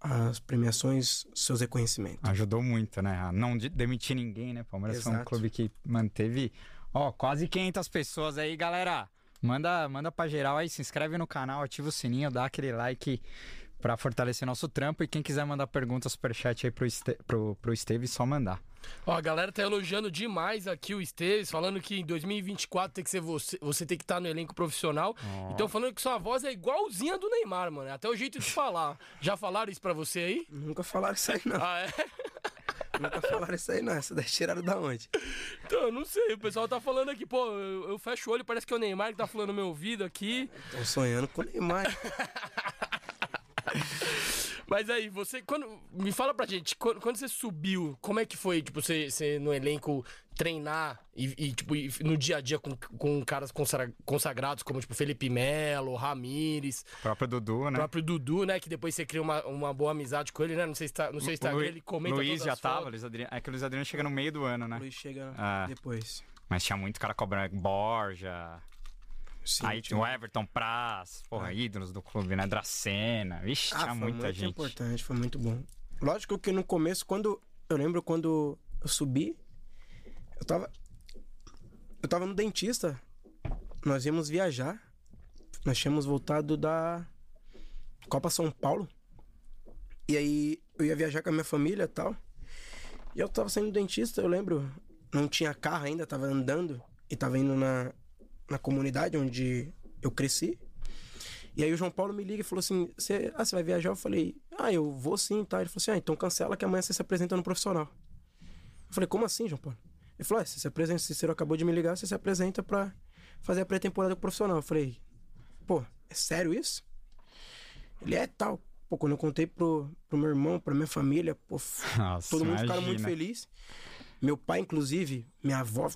as premiações, seus reconhecimentos. Ajudou muito, né? A não de- demitir ninguém, né? Palmeiras foi um Exato. clube que manteve, ó, quase 500 pessoas aí, galera. Manda, manda pra geral aí, se inscreve no canal, ativa o sininho, dá aquele like pra fortalecer nosso trampo. E quem quiser mandar pergunta, superchat aí pro, este, pro, pro Esteve, só mandar. Ó, a galera tá elogiando demais aqui o Esteves, falando que em 2024 tem que ser você, você tem que estar no elenco profissional. Então falando que sua voz é igualzinha do Neymar, mano. Até o jeito de falar. Já falaram isso pra você aí? Nunca falaram isso aí, não. Ah, é? Nunca falaram isso aí, não. Essa daí tiraram da onde? Então, eu não sei. O pessoal tá falando aqui, pô, eu, eu fecho o olho, parece que é o Neymar que tá falando no meu ouvido aqui. Tô sonhando com o Neymar. Mas aí, você, quando. Me fala pra gente, quando, quando você subiu, como é que foi, tipo, você, você no elenco treinar e, e, tipo, e no dia a dia com, com caras consagra- consagrados como, tipo, Felipe Melo, Ramires, O próprio Dudu, o né? próprio Dudu, né? Que depois você cria uma, uma boa amizade com ele, né? Não sei se tá, no seu O Instagram Lu- ele comenta Luiz todas já as tava, fotos. Luiz Adriano. É que o Luiz Adriano chega no meio do ano, né? Luiz chega Ah. depois. Mas tinha muito cara cobrando Borja. Sim, aí tinha o Everton Praz, porra, ídolos do clube, né? Dracena. Vixe, Ah, tinha foi muita muito gente. importante, foi muito bom. Lógico que no começo, quando. Eu lembro quando eu subi, eu tava. Eu tava no dentista. Nós íamos viajar. Nós tínhamos voltado da Copa São Paulo. E aí eu ia viajar com a minha família e tal. E eu tava saindo do dentista, eu lembro. Não tinha carro ainda, tava andando. E tava indo na, na comunidade onde eu cresci. E aí o João Paulo me liga e falou assim: você, Ah, você vai viajar? Eu falei, ah, eu vou sim, tá? Ele falou assim: ah, então cancela que amanhã você se apresenta no profissional. Eu falei, como assim, João Paulo? Ele falou, ah, você se apresenta, acabou de me ligar, você se apresenta pra fazer a pré-temporada com o profissional. Eu falei, pô, é sério isso? Ele é tal. Pô, quando eu contei pro, pro meu irmão, pra minha família, pô, Nossa, todo mundo ficaram muito feliz. Meu pai, inclusive, minha avó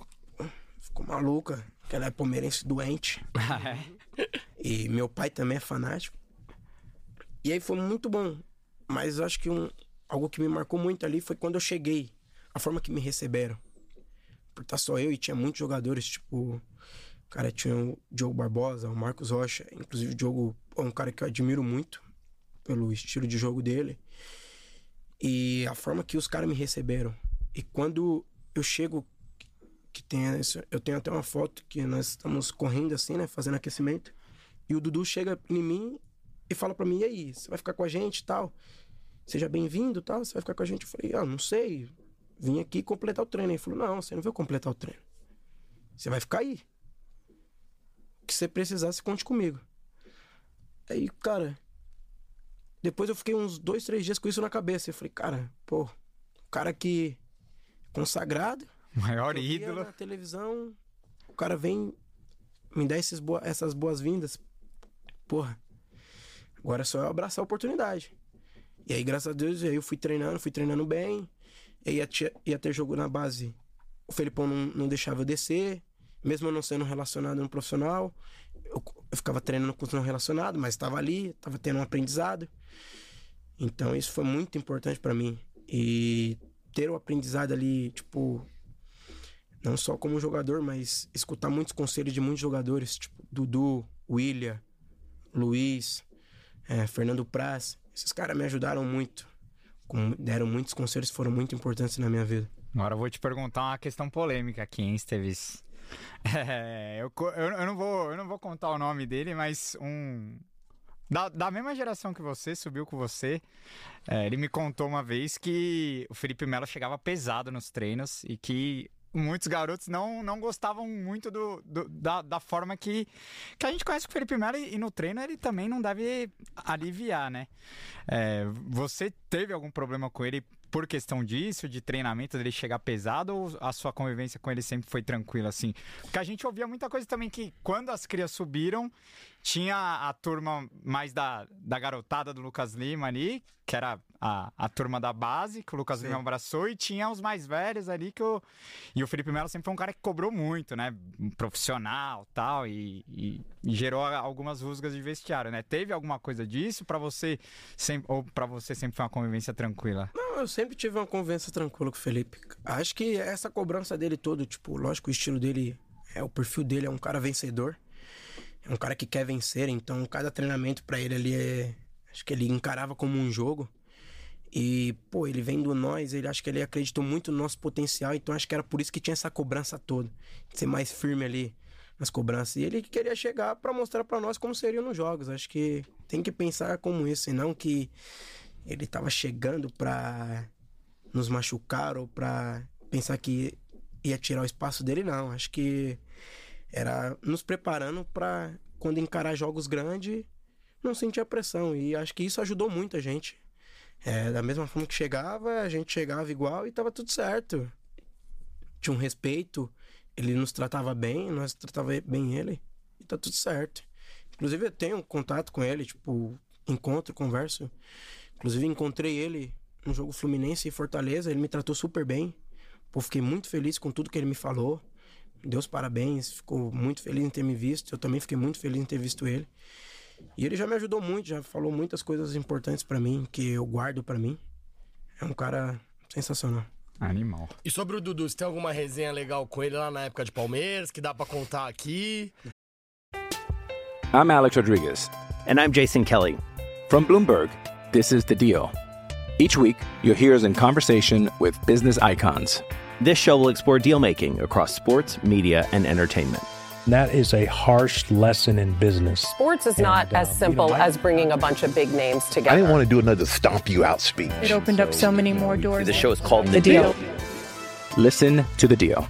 ficou maluca, que ela é palmeirense doente. É? E meu pai também é fanático. E aí foi muito bom. Mas eu acho que um, algo que me marcou muito ali foi quando eu cheguei. A forma que me receberam. Por estar só eu e tinha muitos jogadores, tipo... Cara, tinha o Diogo Barbosa, o Marcos Rocha. Inclusive o Diogo é um cara que eu admiro muito. Pelo estilo de jogo dele. E a forma que os caras me receberam. E quando eu chego que tem eu tenho até uma foto que nós estamos correndo assim, né, fazendo aquecimento. E o Dudu chega em mim e fala pra mim: "E aí, você vai ficar com a gente, tal? Seja bem-vindo, tal, você vai ficar com a gente?" Eu falei: "Ah, não sei. Vim aqui completar o treino." Ele falou: "Não, você não veio completar o treino. Você vai ficar aí. O que você precisar, você conte comigo." Aí, cara, depois eu fiquei uns dois, três dias com isso na cabeça. Eu falei, cara, pô, o cara que é consagrado, Maior eu ídolo. na televisão, o cara vem me dar esses boa- essas boas-vindas. Porra, agora é só eu abraçar a oportunidade. E aí, graças a Deus, aí eu fui treinando, fui treinando bem. E ia, ter- ia ter jogo na base. O Felipão não, não deixava eu descer, mesmo eu não sendo relacionado no profissional. Eu, eu ficava treinando com os não relacionados, mas estava ali, estava tendo um aprendizado. Então isso foi muito importante para mim. E ter o aprendizado ali, tipo, não só como jogador, mas escutar muitos conselhos de muitos jogadores, tipo Dudu, William, Luiz, eh, Fernando Praz. Esses caras me ajudaram muito. Com- deram muitos conselhos foram muito importantes na minha vida. Agora eu vou te perguntar uma questão polêmica aqui, hein, Esteves? É, eu, eu, eu não vou, eu não vou contar o nome dele, mas um. Da, da mesma geração que você, subiu com você, é, ele me contou uma vez que o Felipe Melo chegava pesado nos treinos e que muitos garotos não, não gostavam muito do, do- da, da forma que, que a gente conhece o Felipe Melo e, e no treino ele também não deve aliviar, né? É, você teve algum problema com ele por questão disso, de treinamento, dele chegar pesado, ou a sua convivência com ele sempre foi tranquila, assim? Porque a gente ouvia muita coisa também que quando as crias subiram, tinha a turma mais da, da garotada do Lucas Lima ali, que era a, a turma da base, que o Lucas Lima abraçou, e tinha os mais velhos ali que o. E o Felipe Melo sempre foi um cara que cobrou muito, né? Um profissional tal, e, e, e gerou algumas rusgas de vestiário, né? Teve alguma coisa disso para você sempre, ou para você sempre foi uma convivência tranquila? Não, eu sempre tive uma convivência tranquila com o Felipe. Acho que essa cobrança dele todo, tipo, lógico, o estilo dele É, o perfil dele é um cara vencedor. É um cara que quer vencer, então cada treinamento para ele ali é. Acho que ele encarava como um jogo. E, pô, ele vendo nós, ele acho que ele acreditou muito no nosso potencial, então acho que era por isso que tinha essa cobrança toda. Ser mais firme ali nas cobranças. E ele queria chegar para mostrar para nós como seriam nos jogos. Acho que tem que pensar como isso, e não que ele tava chegando pra nos machucar ou pra pensar que ia tirar o espaço dele, não. Acho que era nos preparando para quando encarar jogos grandes não sentir a pressão. E acho que isso ajudou muito a gente. É, da mesma forma que chegava, a gente chegava igual e tava tudo certo. Tinha um respeito, ele nos tratava bem, nós tratava bem ele e tá tudo certo. Inclusive eu tenho contato com ele, tipo, encontro, converso. Inclusive encontrei ele no jogo Fluminense e Fortaleza, ele me tratou super bem. Pô, fiquei muito feliz com tudo que ele me falou. Deus parabéns, ficou muito feliz em ter me visto. Eu também fiquei muito feliz em ter visto ele. E ele já me ajudou muito, já falou muitas coisas importantes para mim, que eu guardo para mim. É um cara sensacional. Animal. E sobre o Dudu, você tem alguma resenha legal com ele lá na época de Palmeiras, que dá para contar aqui? I'm Alex Rodriguez. And I'm Jason Kelly. From Bloomberg, this is The Deal. Each week, you'll hear us in conversation with business icons. This show will explore deal making across sports, media, and entertainment. That is a harsh lesson in business. Sports is not uh, as simple as bringing a bunch of big names together. I didn't want to do another stomp you out speech. It opened up so many more doors. The show is called The Deal. Listen to The Deal.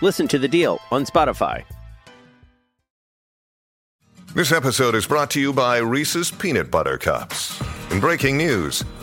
Listen to The Deal on Spotify. This episode is brought to you by Reese's Peanut Butter Cups. In breaking news,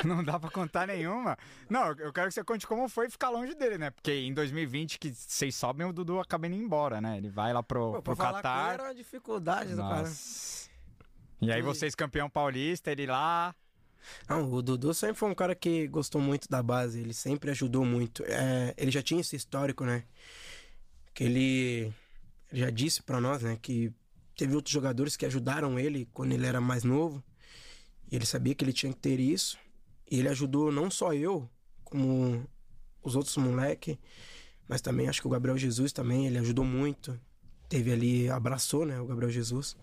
Não dá pra contar nenhuma. Não, eu quero que você conte como foi ficar longe dele, né? Porque em 2020, que vocês sobem, o Dudu acaba indo embora, né? Ele vai lá pro, Pô, pro Catar. era uma dificuldade do cara. Nossa. E aí vocês campeão paulista, ele lá. Não, o Dudu sempre foi um cara que gostou muito da base, ele sempre ajudou muito. É, ele já tinha esse histórico, né? Que ele, ele já disse pra nós, né? Que teve outros jogadores que ajudaram ele quando ele era mais novo. E ele sabia que ele tinha que ter isso. E ele ajudou não só eu, como os outros moleques, mas também acho que o Gabriel Jesus também, ele ajudou muito. Teve ali, abraçou, né, o Gabriel Jesus.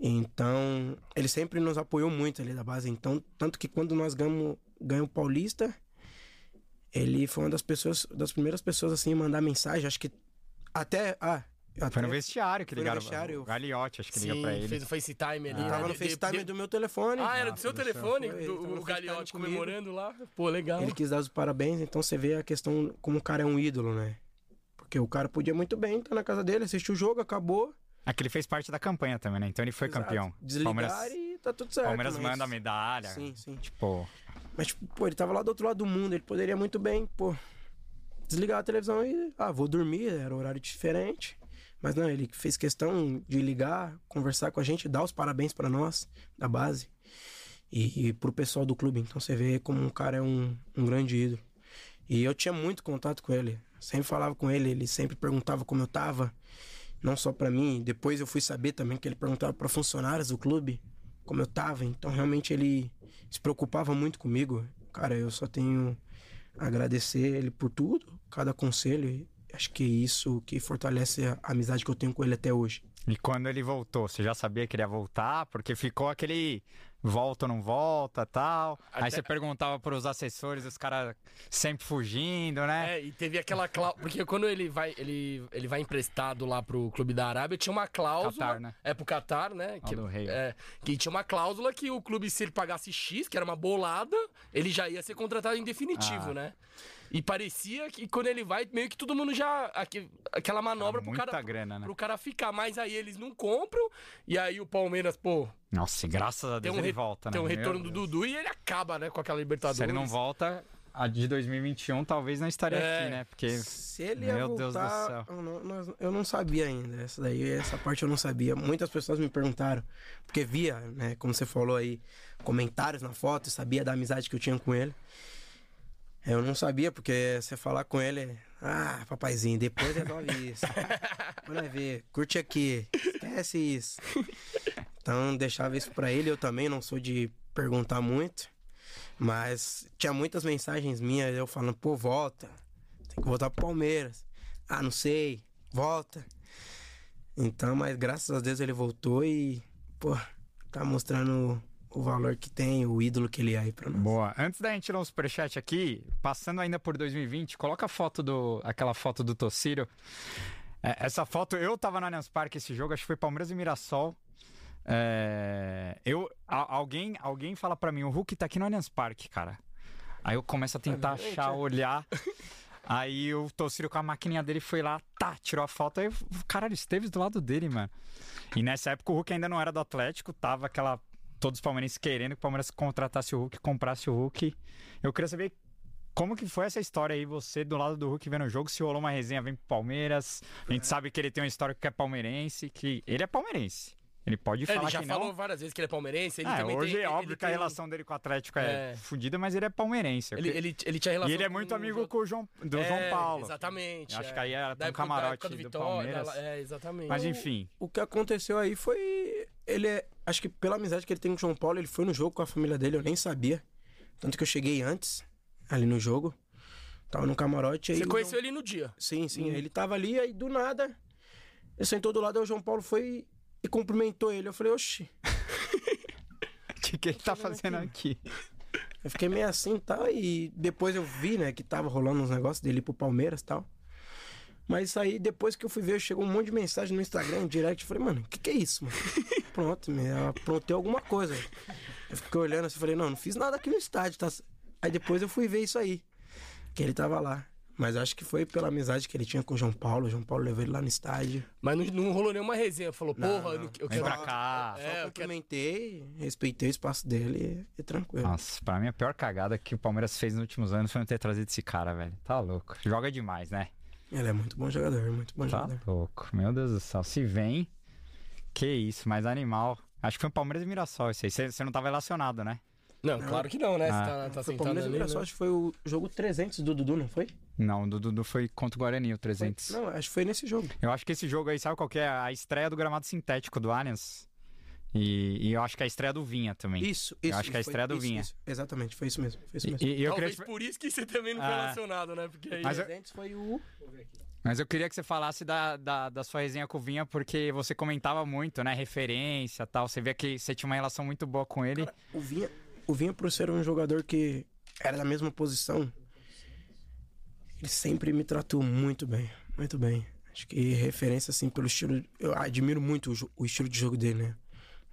Então, ele sempre nos apoiou muito ali da base. Então, tanto que quando nós ganhamos, ganhamos o Paulista, ele foi uma das pessoas, das primeiras pessoas assim a mandar mensagem, acho que até, ah, até, Foi no vestiário que Foi no ligaram. vestiário. O Gagliotti, acho que liga Sim, pra ele. fez o FaceTime ali. Ele tava né? no FaceTime de- do meu telefone. Ah, era do seu telefone? foi, do- o Gagliotti comemorando lá. Pô, legal. Ele quis dar os parabéns, então você vê a questão como o cara é um ídolo, né? Porque o cara podia muito bem estar na casa dele, assistir o jogo, acabou. É que ele fez parte da campanha também, né? Então ele foi Exato. campeão. Desligar Palmeiras, e tá tudo certo. Palmeiras mas- manda a medalha. Sim, sim. Tipo, Mas, tipo, pô, ele tava lá do outro lado do mundo, ele poderia muito bem, pô, desligar a televisão e, ah, vou dormir, era horário diferente. Mas não, ele fez questão de ligar, conversar com a gente, dar os parabéns pra nós, da base, e, e pro pessoal do clube. Então você vê como um cara é um, um grande ídolo. E eu tinha muito contato com ele, sempre falava com ele, ele sempre perguntava como eu tava, não só pra mim, depois eu fui saber também que ele perguntava pra funcionários do clube como eu tava, então realmente ele se preocupava muito comigo. Cara, eu só tenho a agradecer ele por tudo, cada conselho. Acho que é isso que fortalece a amizade que eu tenho com ele até hoje. e quando ele voltou, você já sabia que ele ia voltar? Porque ficou aquele volta ou não volta tal. Aí Até- você perguntava pros assessores, os caras sempre fugindo, né? É, e teve aquela cláusula. Porque quando ele vai, ele, ele vai emprestado lá pro Clube da Arábia, tinha uma cláusula. Catar, né? É pro Qatar, né? Do Rei. é, que tinha uma cláusula que o clube, se ele pagasse X, que era uma bolada, ele já ia ser contratado em definitivo, Ah. né? E parecia que quando ele vai, meio que todo mundo já. aque- aquela manobra pro cara, grana, né? pro cara ficar. Mas aí eles não compram. E aí o Palmeiras, pô, Nossa, graças a Deus um, ele volta, né? tem um Meu retorno do Deus. Dudu e ele acaba, né, com aquela Libertadores. Se ele não volta, a de 2021 talvez não estaria É, aqui, né? Porque, Se ele ia meu Deus do voltar, céu. eu não, eu não sabia ainda. Essa daí, essa parte eu não sabia. Muitas pessoas me perguntaram, porque via, né, como você falou aí, comentários na foto, sabia da amizade que eu tinha com ele. Eu não sabia, porque você falar com ele, ah, papaizinho, depois resolve isso. Vai ver, curte aqui, esquece isso. Então deixava isso pra ele, eu também não sou de perguntar muito. Mas tinha muitas mensagens minhas, eu falando, pô, volta. Tem que voltar pro Palmeiras. Ah, não sei, volta. Então, mas graças a Deus ele voltou e, pô, tá mostrando o valor que tem, o ídolo que ele é aí pra nós. Boa. Antes da gente ler um superchat aqui, passando ainda por 2020, coloca a foto do. aquela foto do Tociro. É, essa foto, eu tava no Allianz Parque esse jogo, acho que foi Palmeiras e Mirassol. É, eu, a- alguém, alguém fala pra mim, o Hulk tá aqui no Allianz Parque, cara. Aí eu começo a tentar achar, olhar. Aí o Tociro com a maquininha dele foi lá, tá, tirou a foto. Aí, eu, caralho, Esteves do lado dele, mano. E nessa época o Hulk ainda não era do Atlético, tava aquela. Todos os palmeirenses querendo que o Palmeiras contratasse o Hulk, comprasse o Hulk. Eu queria saber como que foi essa história aí, você do lado do Hulk vendo o jogo, se rolou uma resenha, vem pro Palmeiras. A gente sabe que ele tem uma história que é palmeirense, que ele é palmeirense. Ele pode falar ele já falou não. várias vezes que ele é palmeirense. Ele É, também hoje tem, é ele- óbvio ele que a tem- relação dele com o Atlético é, É. fodida, mas ele é palmeirense. Ele, ele, ele tinha relação E ele é muito com o amigo João- com o João, do É, João Paulo. Exatamente. Acho é. que aí era Da um da camarote época do do Vitória, Palmeiras. da- É, exatamente. Mas enfim, O que aconteceu aí foi. Ele é. Acho que pela amizade que ele tem com o João Paulo, ele foi no jogo com a família dele, eu nem sabia. Tanto que eu cheguei antes, ali no jogo. Tava no camarote aí. Você conheceu João- ele no dia? Sim, sim. Hum. Ele tava ali, aí do nada. Ele sentou do lado, aí o João Paulo foi e cumprimentou ele. Eu falei, oxi. o que, que ele tá fazendo aqui? Eu fiquei meio assim e tal. E depois eu vi, né, que tava rolando uns negócios dele pro Palmeiras e tal. Mas isso aí, depois que eu fui ver, chegou um monte de mensagem no Instagram, direct. Eu falei, mano, o que, que é isso, mano? Pronto, me aprontei alguma coisa. Eu fiquei olhando assim, falei, não, não fiz nada aqui no estádio, tá? Aí depois eu fui ver isso aí, que ele tava lá. Mas acho que foi pela amizade que ele tinha com o João Paulo. O João Paulo levou ele lá no estádio. Mas não, não rolou nenhuma resenha. Falou, Não, porra, eu, não. eu Vem quero. pra cá. Só É, eu quero. cumprimentei, respeitei o espaço dele e, e tranquilo. Nossa, pra mim a pior cagada que o Palmeiras fez nos últimos anos foi não ter trazido esse cara, velho. Tá louco. Joga demais, né? Ele é muito bom jogador, muito bom Tá jogador. louco. Meu Deus do céu. Se vem. Que isso, mais animal. Acho que foi o Palmeiras e Mirassol esse aí. Você você não tava relacionado, né? Não, claro que não, né? Você Ah. tá, tá Foi sentado Palmeiras e ali, Mirassol, né? acho que foi o jogo 300 do Dudu, não foi? Não, o do Dudu foi contra o Guarani, o 300. Não, acho que foi nesse jogo. Eu acho que esse jogo aí, sabe qual que é? A estreia do gramado sintético do Allianz. E, e eu acho que é a estreia do Vinha também. Isso, isso. Eu acho que é a foi- estreia do isso, Vinha. isso. Exatamente, foi isso mesmo. Foi isso E, mesmo. e eu queria Talvez te- por isso que você também não foi Ah. relacionado, né? Porque aí. Mas eu- 300 foi o. Mas eu queria que você falasse da, da, da sua resenha com o Vinha, porque você comentava muito, né? Referência e tal. Você via que você tinha uma relação muito boa com ele. O Vinha, o Vinha, por ser um jogador que era da mesma posição, ele sempre me tratou muito bem, muito bem. Acho que referência, assim, pelo estilo. Eu admiro muito o, o estilo de jogo dele, né?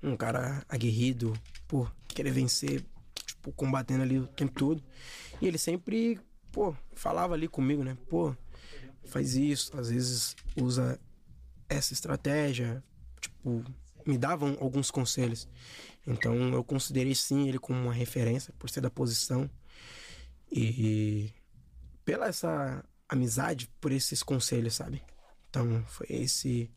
Um cara aguerrido, pô, querer vencer, tipo, combatendo ali o tempo todo. E ele sempre, pô, falava ali comigo, né? Pô, faz isso, às vezes usa essa estratégia, tipo, me davam alguns conselhos. Então eu considerei sim ele como uma referência por ser da posição e pela essa amizade, por esses conselhos, sabe? Então foi esse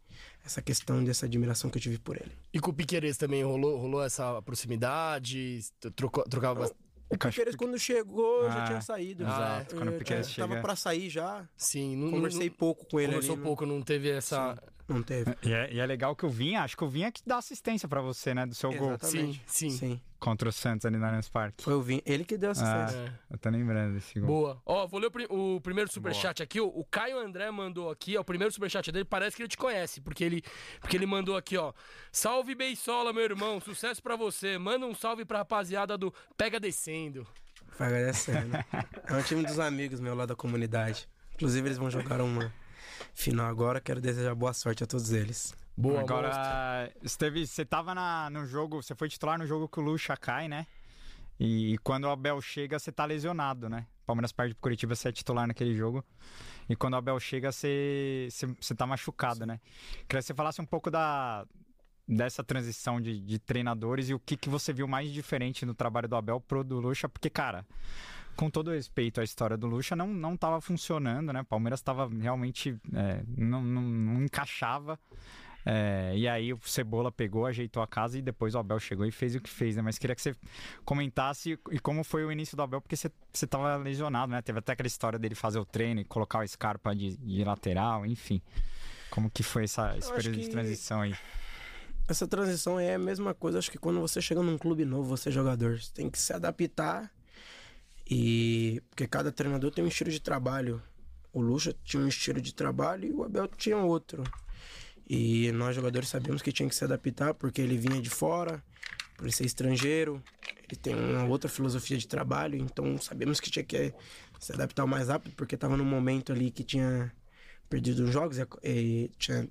essa questão dessa admiração que eu tive por ele. E com o Piqueires também rolou, rolou essa proximidade? Trocou, trocava. O Piqueires quando chegou eu já Ah, tinha saído. exato, Eu- quando o Piqueires Tava chega. pra sair já. Sim, não, Conversei não- pouco com ele Conversou ali, pouco, não teve essa. Não teve. E é, e é legal que o Vinha, acho que o Vinha que dá assistência pra você, né? Do seu gol Exatamente. Sim, sim. Sim. contra o Santos ali no Allianz Parque. Foi o Vin... ele que deu assistência. Ah, eu tô lembrando desse gol. Boa. Ó, vou ler o, o primeiro superchat aqui. O, o Caio André mandou aqui, ó. O primeiro superchat dele parece que ele te conhece, porque ele, porque ele mandou aqui, ó. Salve Beisola, meu irmão. Sucesso pra você. Manda um salve pra rapaziada do Pega Descendo. Foi agradecendo. É um time dos amigos meu lá da comunidade. Inclusive, eles vão jogar uma final agora. Quero desejar boa sorte a todos eles. Boa, Agora, Esteve, você tava na, no jogo, você foi titular no jogo que o Lucha cai, né? E, quando o Abel chega, você tá lesionado, né? Palmeiras perde pro Curitiba, você é titular naquele jogo. E quando o Abel chega, você, você, você tá machucado, né? Queria que você falasse um pouco da, dessa transição de, de treinadores e o que, que você viu mais diferente no trabalho do Abel pro do Lucha, porque, cara, com todo respeito à história do Lucha, não, não tava funcionando, né? Palmeiras tava realmente. É, não, não, não encaixava. É, e aí o Cebola pegou, ajeitou a casa e depois o Abel chegou e fez o que fez, né? Mas queria que você comentasse e como foi o início do Abel, porque você, você tava lesionado, né? Teve até aquela história dele fazer o treino e colocar o Scarpa de, de lateral, enfim. Como que foi essa, esse período de transição aí? Essa transição é a mesma coisa, acho que quando você chega num clube novo, você é jogador, você tem que se adaptar e porque cada treinador tem um estilo de trabalho. O Lucha tinha um estilo de trabalho e o Abel tinha outro. E nós jogadores sabíamos que tinha que se adaptar porque ele vinha de fora, por ele ser estrangeiro, ele tem uma outra filosofia de trabalho, então sabemos que tinha que se adaptar o mais rápido porque estava num momento ali que tinha perdido os jogos e tinha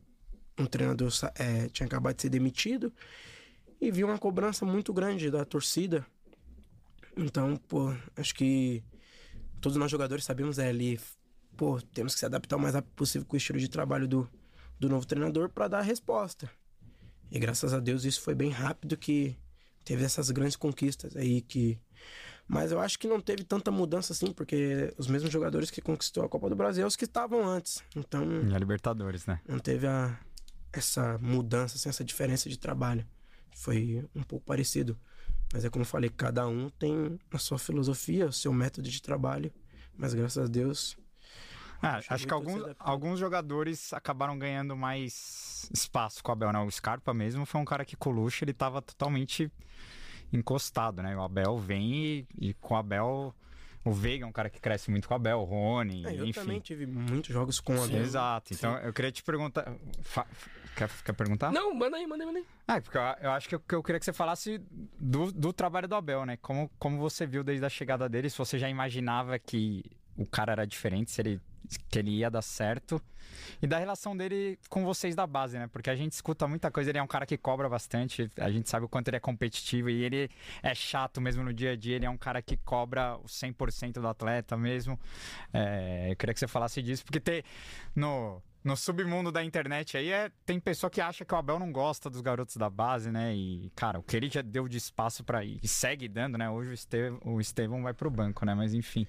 um treinador é, tinha acabado de ser demitido e viu uma cobrança muito grande da torcida. Então, pô, acho que todos nós jogadores sabemos é, ali, pô, temos que se adaptar o mais rápido possível com o estilo de trabalho do, do novo treinador para dar a resposta. E graças a Deus isso foi bem rápido que teve essas grandes conquistas aí que mas eu acho que não teve tanta mudança assim, porque os mesmos jogadores que conquistou a Copa do Brasil são os que estavam antes. Então, e a Libertadores, né? Não teve a, essa mudança, assim, essa diferença de trabalho. Foi um pouco parecido. Mas é como eu falei, cada um tem a sua filosofia, o seu método de trabalho. Mas graças a Deus ah, acho, que alguns, alguns jogadores acabaram ganhando mais espaço com o Abel, né? O Scarpa mesmo foi um cara que com o Lucha ele tava totalmente encostado, né? O Abel vem e, e com o Abel. O Veiga é um cara que cresce muito com o Abel, o Rony, é, eu enfim. Eu também tive muitos jogos com o Abel. Exato. Então Sim. eu queria te perguntar. Fa... Quer, quer perguntar? Não, manda aí, manda aí, manda aí. Ah, porque eu, eu acho que eu, que eu, queria que você falasse do, do trabalho do Abel, né? Como, como você viu desde a chegada dele, se você já imaginava que o cara era diferente, se ele que ele ia dar certo. E da relação dele com vocês da base, né? Porque a gente escuta muita coisa, ele é um cara que cobra bastante, a gente sabe o quanto ele é competitivo e ele é chato mesmo no dia a dia, ele é um cara que cobra o 100% do atleta mesmo. É, eu queria que você falasse disso, porque ter no no submundo da internet aí é, tem pessoa que acha que o Abel não gosta dos garotos da base, né? E, cara, o que ele já deu de espaço para ir e segue dando, né? Hoje o Estevão, vai pro banco, né? Mas enfim.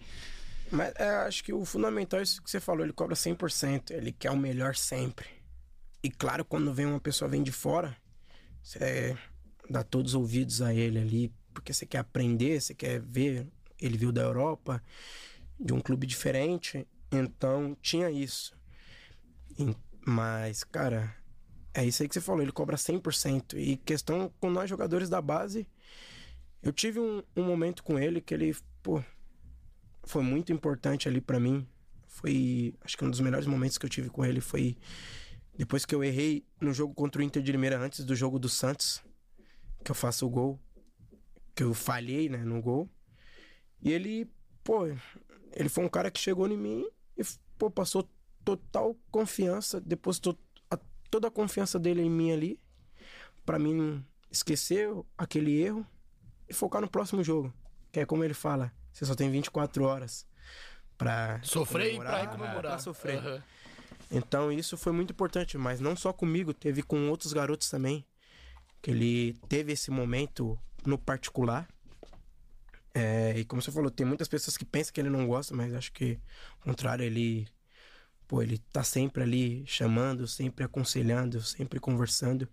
Mas é, acho que o fundamental é isso que você falou, ele cobra 100%, ele quer o melhor sempre. E claro, quando vem uma pessoa vem de fora, você dá todos os ouvidos a ele ali, porque você quer aprender, você quer ver, ele viu da Europa, de um clube diferente, então tinha isso. Mas, cara, é isso aí que você falou, ele cobra 100%. E questão com nós jogadores da base, eu tive um, um momento com ele que ele, pô, foi muito importante ali para mim. Foi, acho que um dos melhores momentos que eu tive com ele foi depois que eu errei no jogo contra o Inter de Limeira antes do jogo do Santos, que eu faço o gol, que eu falhei, né, no gol. E ele, pô, ele foi um cara que chegou em mim e, pô, passou total confiança, depositou a, toda a confiança dele em mim ali, para mim esquecer aquele erro e focar no próximo jogo. Que é como ele fala, você só tem 24 horas para sofrer e para comemorar. Pra sofrer. Uhum. Então isso foi muito importante, mas não só comigo, teve com outros garotos também. Que ele teve esse momento no particular. É, e como você falou, tem muitas pessoas que pensam que ele não gosta, mas acho que, ao contrário, ele. Pô, ele tá sempre ali chamando, sempre aconselhando, sempre conversando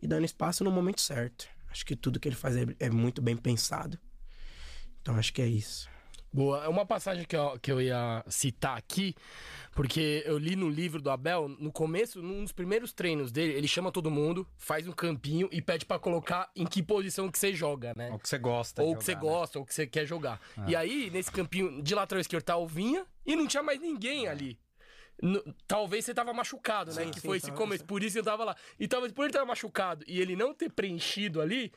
e dando espaço no momento certo. Acho que tudo que ele faz é, é muito bem pensado. Então acho que é isso. Boa. É uma passagem que eu, que eu ia citar aqui, porque eu li no livro do Abel, no começo, num dos primeiros treinos dele, ele chama todo mundo, faz um campinho e pede para colocar em que posição que você joga, né? Ou que você gosta. Ou que você né? gosta, ou que você quer jogar. É. E aí, nesse campinho de lateral esquerdo tá o Vinha e não tinha mais ninguém ali. No, talvez você tava machucado, né? Sim, que sim, foi esse começo. Por isso eu tava lá. E talvez por ele estar machucado e ele não ter preenchido ali,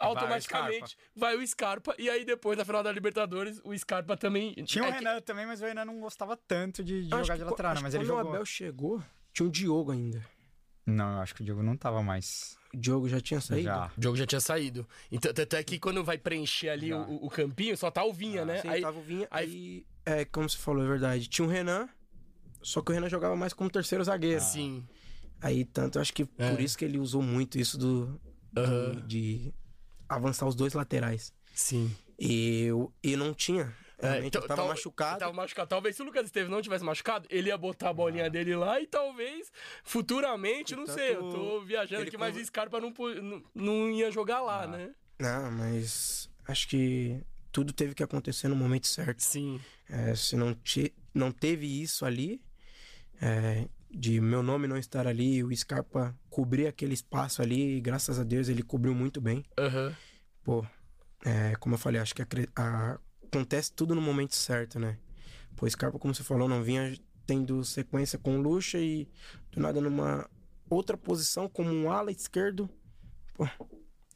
automaticamente vai o, Scarpa. E aí depois, na final da Libertadores, o Scarpa também. Tinha o é Renan que... também, mas o Renan não gostava tanto de, de jogar de lateral, né? Mas ele jogou. Quando o Abel chegou, tinha o Diogo ainda. Não, eu acho que o Diogo não tava mais. O Diogo já tinha saído? Já. O Diogo já tinha saído. Então, até que quando vai preencher ali o, o, campinho, só tá o Vinha, ah, né? Sim, aí, tava o Vinha. Aí... aí, é, como você falou, é verdade. Tinha o Renan, só que o Renan jogava mais como terceiro zagueiro. Ah. Sim. Aí, tanto, acho que é. por isso que ele usou muito isso do, do de avançar os dois laterais. Sim. E eu, eu não tinha então- eu tava machucado. Tava machucado. Talvez se o Lucas Esteves não tivesse machucado, ele ia botar a bolinha dele lá e talvez futuramente, não sei, eu tô viajando aqui, mas o Scarpa não, não, não ia jogar lá, né? Não, mas acho que tudo teve que acontecer no momento certo. Sim. É, se não, te, não teve isso ali, é, de meu nome não estar ali, o Scarpa cobrir aquele espaço ali, e graças a Deus ele cobriu muito bem. Aham. Pô, é, como eu falei, acho que acre- a- acontece tudo no momento certo, né? Pô, o Scarpa, como você falou, não vinha tendo sequência com o Lucha e do nada numa outra posição como um ala esquerdo, pô,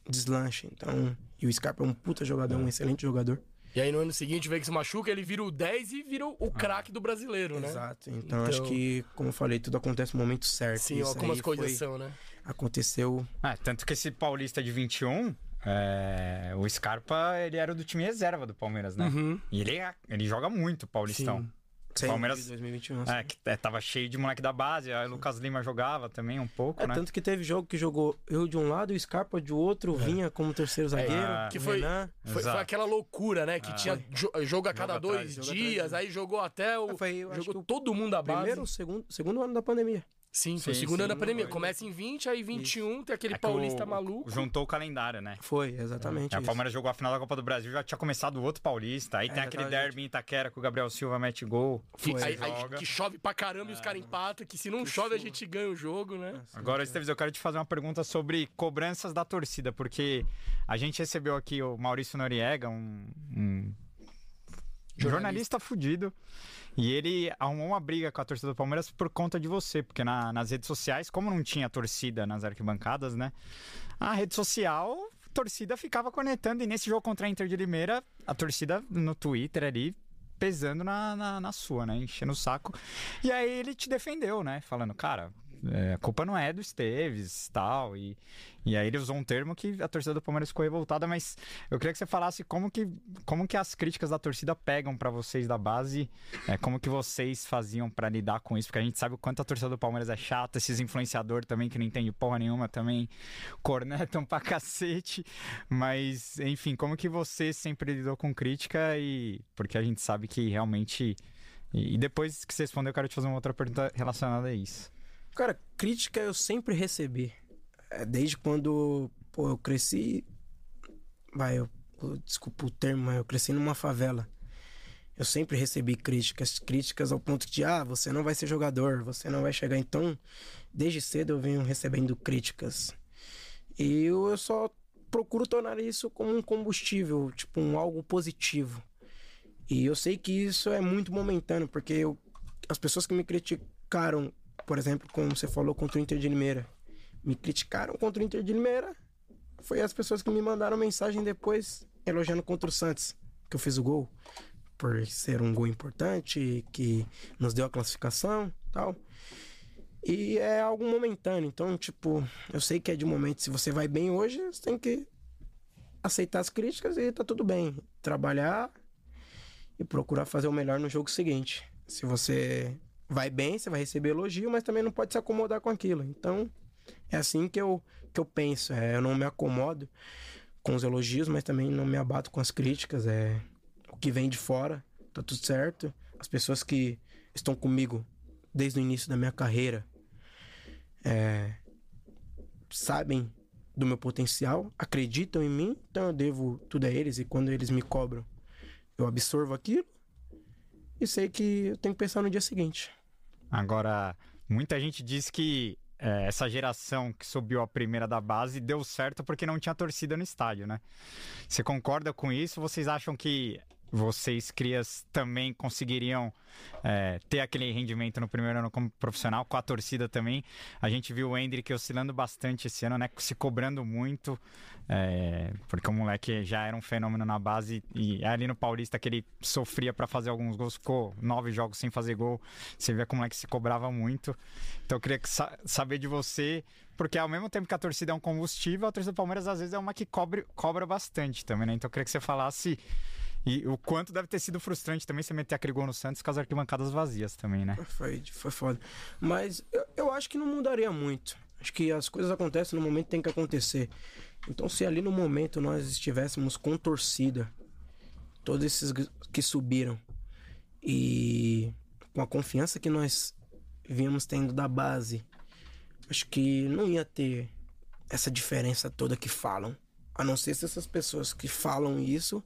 deslancha. Então, e o Scarpa é um puta jogador, um excelente jogador. E aí no ano seguinte vem que se machuca, ele vira o 10 e vira o craque do brasileiro, né? Exato. Então, acho que, como eu falei, tudo acontece no momento certo. Sim, Isso ó, como aí as coisas foi- são, né? Aconteceu. É, tanto que esse paulista de 21, é, o Scarpa, ele era do time reserva do Palmeiras, né? Uhum. E ele, é- ele joga muito Paulistão. Sim. O Sim, Palmeiras de 2021, é, que, é, tava cheio de moleque da base, aí o Lucas Lima jogava também um pouco, É, né? tanto que teve jogo que jogou eu de um lado e o Scarpa de outro, vinha como terceiro zagueiro. É, Que foi, foi, foi aquela loucura, né? Que Ah. tinha jo- jogo a cada Jogo dois atrás, dias, jogo. aí jogou até o. Foi, jogou todo mundo a base. Primeiro ou segundo, segundo ano da pandemia. Sim, foi Sim, segundo ano da sim, pandemia. foi. Começa em 20, aí 21 tem aquele É que paulista o- maluco. Juntou o calendário, né? Foi, exatamente. É, isso. Palmeiras jogou a final da Copa do Brasil, já tinha começado o outro paulista. Aí É, tem aquele exatamente. derby em Itaquera que o Gabriel Silva mete gol. Que, Foi. aí- aí joga. que chove pra caramba e os caras empatam. Que se não chove, a gente ganha o jogo, né? Agora, Esteves, eu quero te fazer uma pergunta sobre cobranças da torcida, porque a gente recebeu aqui o Maurício Noriega, um, um jornalista fudido, e ele arrumou uma briga com a torcida do Palmeiras por conta de você, porque na- nas redes sociais, como não tinha torcida nas arquibancadas, né? A rede social, a torcida ficava conectando, e nesse jogo contra a Inter de Limeira, a torcida no Twitter ali pesando na, na, na sua, né? Enchendo o saco. E aí ele te defendeu, né? Falando, cara, é, a culpa não é do Esteves tal. E, e aí ele usou um termo que a torcida do Palmeiras ficou revoltada, mas eu queria que você falasse como que, como que as críticas da torcida pegam pra vocês da base, é, como que vocês faziam pra lidar com isso, porque a gente sabe o quanto a torcida do Palmeiras é chata, esses influenciadores também que não entendem porra nenhuma também cornetam pra cacete, mas enfim, como que você sempre lidou com crítica e porque a gente sabe que realmente e depois que você responder, eu quero te fazer uma outra pergunta relacionada a isso. Cara, crítica eu sempre recebi. É, desde quando pô, eu cresci. Vai, eu, desculpa o termo, mas eu cresci numa favela. Eu sempre recebi críticas, críticas ao ponto de, ah, você não vai ser jogador, você não vai chegar. Então, desde cedo eu venho recebendo críticas. E eu, eu só procuro tornar isso como um combustível, tipo, um algo positivo. E eu sei que isso é muito momentâneo, porque eu- as pessoas que me criticaram, por exemplo, como você falou contra o Inter de Limeira, me criticaram contra o Inter de Limeira, foi as pessoas que me mandaram mensagem depois elogiando contra o Santos, que eu fiz o gol, por ser um gol importante, que nos deu a classificação tal. E é algo momentâneo, então, tipo, eu sei que é de momento. Se você vai bem hoje, você tem que aceitar as críticas e tá tudo bem. Trabalhar e procurar fazer o melhor no jogo seguinte. Se você vai bem, você vai receber elogio, mas também não pode se acomodar com aquilo. Então, é assim que eu, que eu penso. É, eu não me acomodo com os elogios, mas também não me abato com as críticas. É o que vem de fora, tá tudo certo. As pessoas que estão comigo desde o início da minha carreira é, sabem do meu potencial, acreditam em mim, então eu devo tudo a eles. E quando eles me cobram, eu absorvo aquilo e sei que eu tenho que pensar no dia seguinte. Agora, muita gente diz que é, essa geração que subiu a primeira da base deu certo porque não tinha torcida no estádio, né? Você concorda com isso? Vocês acham que vocês, crias, também conseguiriam é, ter aquele rendimento no primeiro ano como profissional, com a torcida também? A gente viu o Hendrick oscilando bastante esse ano, né? Se cobrando muito, é, porque o moleque já era um fenômeno na base e ali no Paulista que ele sofria para fazer alguns gols, ficou nove jogos sem fazer gol. Você vê como é que se cobrava muito. Então eu queria que sa- saber de você, porque ao mesmo tempo que a torcida é um combustível, a torcida do Palmeiras às vezes é uma que cobre, cobra bastante também, né? Então eu queria que você falasse e o quanto deve ter sido frustrante também você meter aquele gol no Santos com as arquibancadas vazias também, né? Foi, foi foda. Mas eu, eu acho que não mudaria muito. Acho que as coisas acontecem no momento que tem que acontecer. Então, se ali no momento nós estivéssemos com torcida todos esses que subiram e com a confiança que nós vínhamos tendo da base, acho que não ia ter essa diferença toda que falam. A não ser se essas pessoas que falam isso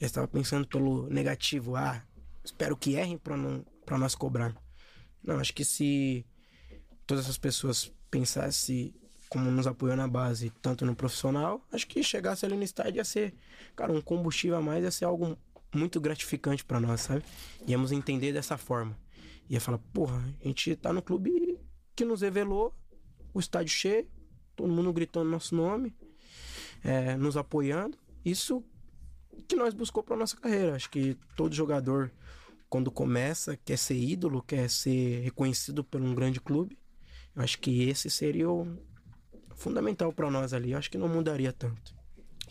já estavam pensando pelo negativo. Ah, espero que errem para não para nós cobrar. Não, acho que se todas essas pessoas pensassem como nos apoiou na base, tanto no profissional, acho que chegasse ali no estádio ia ser, cara, um combustível a mais, ia ser algo muito gratificante para nós, sabe? Íamos entender dessa forma. Ia falar, porra, a gente tá no clube que nos revelou, o estádio cheio, todo mundo gritando nosso nome, é, nos apoiando. Isso que nós buscou para nossa carreira. Acho que todo jogador, quando começa, quer ser ídolo, quer ser reconhecido por um grande clube. Eu acho que esse seria o fundamental para nós ali. Eu acho que não mudaria tanto.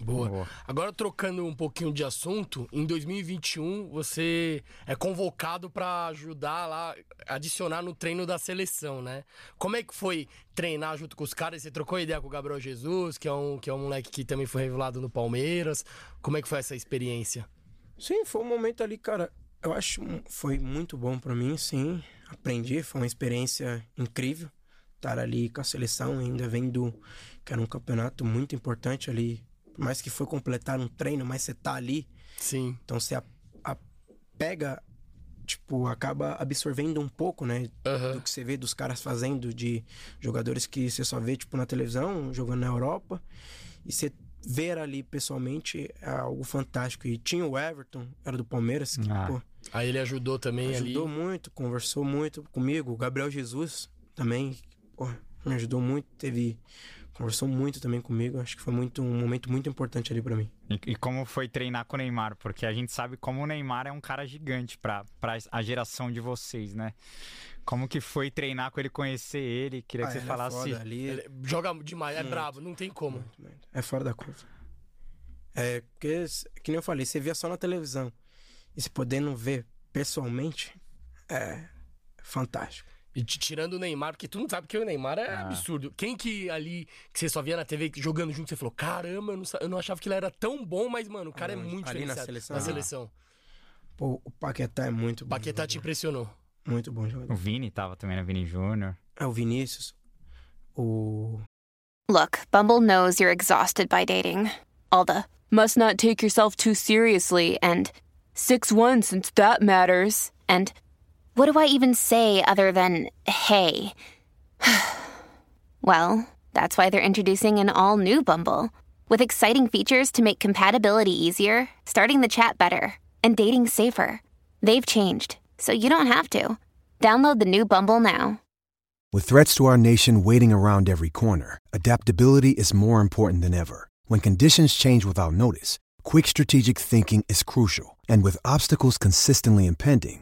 Boa. Boa. Agora trocando um pouquinho de assunto, em 2021 você é convocado para ajudar lá, adicionar no treino da seleção, né? Como é que foi treinar junto com os caras? Você trocou ideia com o Gabriel Jesus, que é um que é um moleque que também foi revelado no Palmeiras. Como é que foi essa experiência? Sim, foi um momento ali, cara. Eu acho foi muito bom para mim, sim. Aprendi, foi uma experiência incrível estar ali com a seleção, ainda vendo que era um campeonato muito importante ali por mais que foi completar um treino, mas você tá ali. Sim. Então você a, a pega, tipo, acaba absorvendo um pouco, né? Uhum. Do que você vê dos caras fazendo, de jogadores que você só vê, tipo, na televisão, jogando na Europa. E você ver ali pessoalmente é algo fantástico. E tinha o Everton, era do Palmeiras, que, ah. pô, Aí ele ajudou também ajudou ali. Ajudou muito, conversou muito comigo. O Gabriel Jesus também, pô, me ajudou muito. Teve conversou muito também comigo. Acho que foi muito um momento muito importante ali para mim. E, e, como foi treinar com o Neymar? Porque a gente sabe como o Neymar é um cara gigante para a geração de vocês, né? Como que foi treinar com ele, conhecer ele? Queria ah, que você ele falasse. É ali. Ele joga demais, é muito, brabo, não tem como. Muito, muito. É fora da curva. É, porque, que nem eu falei, você via só na televisão. E se podendo ver pessoalmente, é fantástico. E tirando o Neymar, porque tu não sabe que o Neymar é ah. absurdo. Quem que ali, que você só via na TV jogando junto, você falou, caramba, eu não, eu não achava que ele era tão bom, mas, mano, o cara ah, é muito ali na seleção. Na seleção. Pô, o Paquetá é muito bom. O Paquetá jogador. te impressionou. Muito bom jogador. O Vini tava também, né? Vini Júnior. É, o Vinícius. O... Look, Bumble knows you're exhausted by dating. All the must not take yourself too seriously and 6-1 since that matters. And What do I even say other than hey? well, that's why they're introducing an all new Bumble with exciting features to make compatibility easier, starting the chat better, and dating safer. They've changed, so you don't have to. Download the new Bumble now. With threats to our nation waiting around every corner, adaptability is more important than ever. When conditions change without notice, quick strategic thinking is crucial. And with obstacles consistently impending,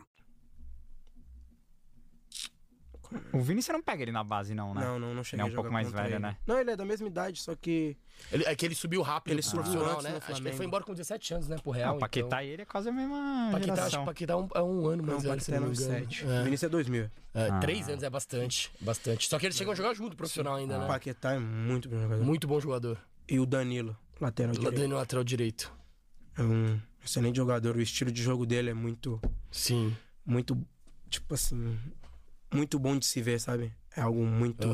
O Vini você não pega ele na base, não, né? Não, não, não cheguei Ele é um pouco mais velho, ele. né? Não, ele é da mesma idade, só que. Ele, é que ele subiu rápido, ele subiu ah. antes né? Acho que ele foi embora com 17 anos, né? Por real. Ah, o Paquetá então... e ele é quase a mesma Paquetá, geração. acho que o Paquetá é um, é um ano mais não, velho, se não não me engano. 7. É. O Vinícius é 2000. É, Ah. Três anos é bastante, bastante. Só que eles chegam a jogar junto, profissional ainda, O né? Paquetá é muito bom jogador. Muito bom jogador. E o Danilo, lateral direito. Dando lateral direito. É um excelente jogador. O estilo de jogo dele é muito. Sim. Muito. Tipo assim. Muito bom de se ver, sabe? É algo muito.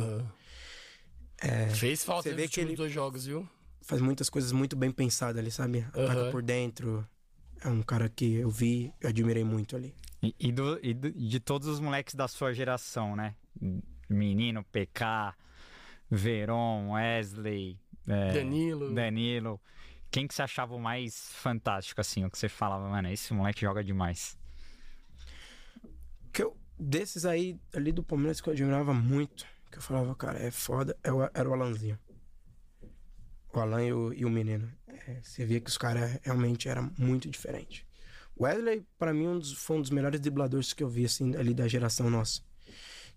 É, Fez falta vê que ele dois jogos, viu? faz muitas coisas muito bem pensadas ali, sabe? Ataca por dentro. É um cara que eu vi e admirei muito ali. E, e do- e do- de todos os moleques da sua geração, né? Menino, PK, Veron, Wesley, é, Danilo. Danilo. Quem que você achava o mais fantástico, assim? O que você falava, mano, esse moleque joga demais. Desses aí, ali do Palmeiras, que eu admirava muito, que eu falava, cara, é foda, é era o Alanzinho. O Alan e o, e o menino. É, você via que os caras realmente eram muito diferentes. Wesley, pra mim, um dos- foi um dos melhores dribladores que eu vi, assim, ali da geração nossa.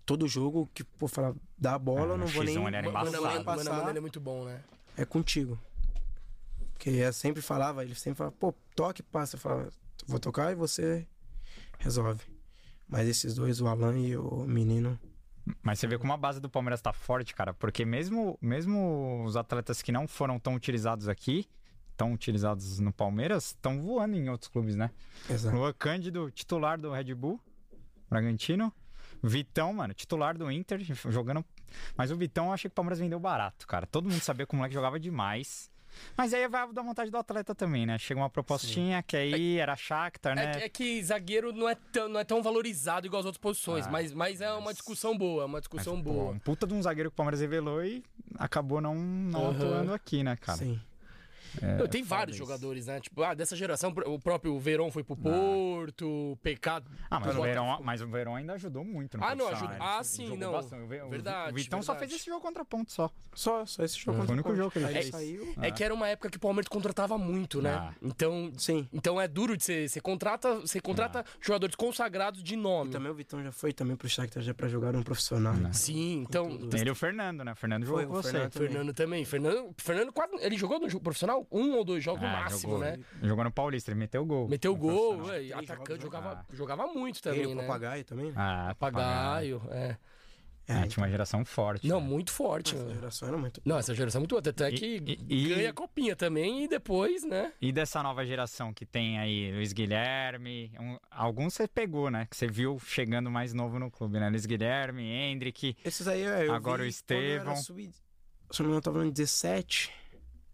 Todo jogo que, pô, falar, dá a bola, Ah, eu não vou nem, X1 ele era embaçado. ele é muito bom, né? É contigo. Porque eu sempre falava, ele sempre falava, pô, toque, passa. Eu falava, vou tocar e você resolve. Mas esses dois, o Alan e o menino, Mas você vê como a base do Palmeiras tá forte, cara, porque mesmo, mesmo os atletas que não foram tão utilizados aqui, tão utilizados no Palmeiras, estão voando em outros clubes, né? Exato. Luan Cândido, titular do Red Bull, Bragantino. Vitão, mano, titular do Inter, jogando. Mas o Vitão eu achei que o Palmeiras vendeu barato, cara. Todo mundo sabia que o moleque jogava demais. Mas aí vai da vontade do atleta também, né? Chega uma propostinha que aí era Shakhtar, É, né? que- é que zagueiro não é, tão, não é tão valorizado igual as outras posições, Ah, mas, mas é uma discussão boa, uma discussão Pô, boa. um puta de um zagueiro que o Palmeiras revelou e acabou não, não Aham. atuando aqui, né, cara? Sim. É, tem vários isso. jogadores, né? Tipo, ah, dessa geração, o próprio Verón foi pro Porto, o PK. Ah, mas o, Verón, mas o Verón ainda ajudou muito no Ah, não, ele ah, sim, não. bastante. Verdade, O Vitão só verdade. fez esse jogo contra ponto só. Só, só esse jogo Foi o único jogo que ele fez. saiu. É que era uma época que o Palmeiras contratava muito, né? Ah. Então, Sim. então é duro de ser. Você contrata, você contrata jogadores consagrados de nome. E também o Vitão já foi também pro Shakhtar já pra jogar um profissional. né? Sim, então. Tem ele e o Fernando, né? O Fernando jogou Foi, com o você. Fernando Fernando também. Fernando, Fernando quase. Ele jogou no jogo profissional? Um ou dois jogos no É, máximo, jogou, né? Jogou no Paulista, ele meteu gol. Meteu gol, ué, e atacante jogava, Ah. jogava muito Ele, também, o né? Papagaio também? Ah, Papagaio, é. É, tinha uma geração forte. Não, né? muito forte. Essa né? geração era muito... Não, essa geração é muito boa. Até E- que e- e- ganha a copinha também e depois, né? E dessa nova geração que tem aí, Luiz Guilherme, um- alguns você pegou, né? Que você viu chegando mais novo no clube, né? Luiz Guilherme, Hendrick. Esses aí, é, eu Agora vi o quando eu era Estevão. sub- Se eu não me engano, eu tava no 17.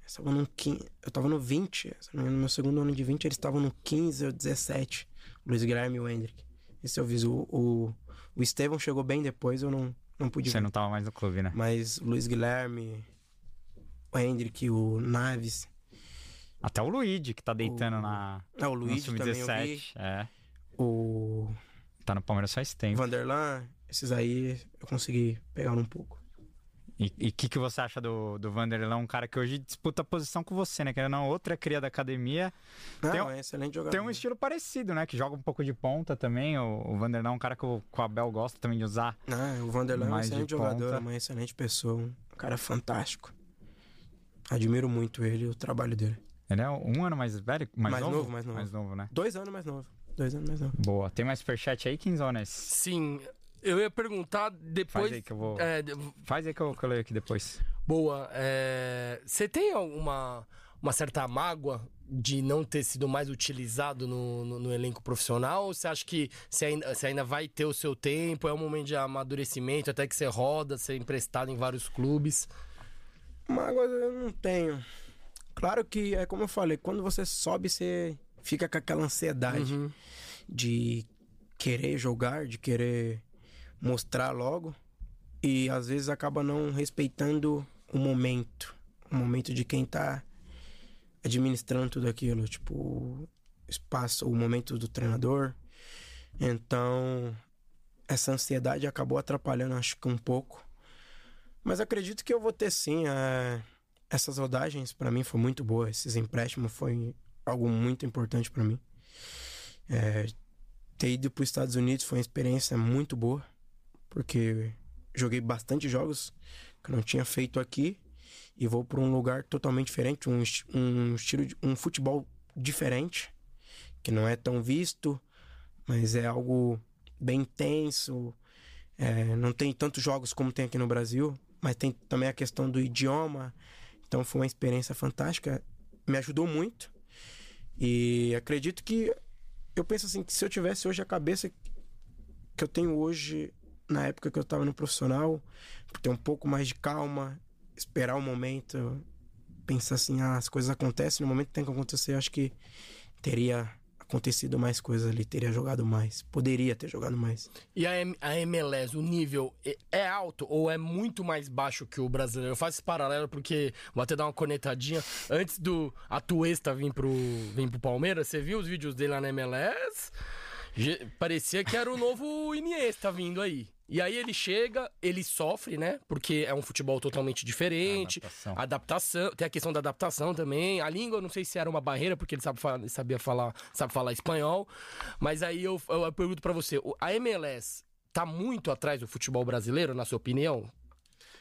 Eu tava no 15. Eu tava no 20. Se eu não me engano, no meu segundo ano de 20, eles estavam no 15 ou 17. O Luiz Guilherme e o Hendrick. Esse eu vi. O, o, o Estevão chegou bem depois, eu não, não pude Você ver. não tava mais no clube, né? Mas o Luiz Guilherme, o Hendrick, o Naves. Até o Luigi, que tá deitando na. Ah, o Luigi também eu vi. Sub-17. É. O Tá no Palmeiras faz tempo. Vanderlan. Esses aí eu consegui pegar um pouco. E o que, que você acha do, do Vanderlei? Um cara que hoje disputa a posição com você, né? Que ele não outra cria da academia. Não, tem, um- é excelente jogador. tem um estilo parecido, né? Que joga um pouco de ponta também. O, o Vanderlei é um cara que o, que o Abel gosta também de usar. Ah, o Vanderlan é um excelente jogador, ponta. é uma excelente pessoa, um cara fantástico. Admiro muito ele e o trabalho dele. Ele é um ano mais velho? Mais, Mais novo? novo, mais novo. Mais novo, né? Dois anos mais novo. Dois anos mais novo. Boa. Tem mais superchat aí, Quinzones? Sim. Eu ia perguntar depois. Faz aí que eu vou. É, de- Faz aí que eu, que eu leio aqui depois. boa. é, Você tem alguma uma certa mágoa de não ter sido mais utilizado no, no, no elenco profissional? Ou você acha que você ainda, você ainda vai ter o seu tempo? É um momento de amadurecimento, até que você roda, ser emprestado em vários clubes? Mágoas eu não tenho. Claro que é como eu falei, quando você sobe, você fica com aquela ansiedade Uhum. de querer jogar, de querer mostrar logo. E às vezes acaba não respeitando o momento. O momento de quem tá administrando tudo aquilo. Tipo, espaço, o momento do treinador. Então, essa ansiedade acabou atrapalhando, acho que um pouco. Mas acredito que eu vou ter sim. é, Essas rodagens para mim foi muito boa. Esses empréstimos foi algo muito importante para mim. É, ter ido para os Estados Unidos foi uma experiência muito boa, porque joguei bastante jogos que eu não tinha feito aqui e vou para um lugar totalmente diferente, um, um estilo, de, um futebol diferente, que não é tão visto, mas é algo bem intenso. É, não tem tantos jogos como tem aqui no Brasil, mas tem também a questão do idioma. Então foi uma experiência fantástica, me ajudou muito. E acredito que eu penso assim que se eu tivesse hoje a cabeça que eu tenho hoje na época que eu estava no profissional, ter um pouco mais de calma, esperar o momento, pensar assim, ah, as coisas acontecem no momento que tem que acontecer, acho que teria acontecido mais coisas ali, teria jogado mais, poderia ter jogado mais. E a, M- a MLS, o nível é alto ou é muito mais baixo que o brasileiro? Eu faço esse paralelo porque vou até dar uma conectadinha. Antes do Atuesta vir pro, vir pro Palmeiras, você viu os vídeos dele lá na MLS? Parecia que era o novo Iniesta vindo aí. E aí ele chega, ele sofre, né? Porque é um futebol totalmente diferente. Adaptação. Adaptação. Tem a questão da adaptação também. A língua, eu não sei se era uma barreira, porque ele sabe sabia falar, sabe falar espanhol. Mas aí eu, eu pergunto pra você: o- a MLS tá muito atrás do futebol brasileiro, na sua opinião?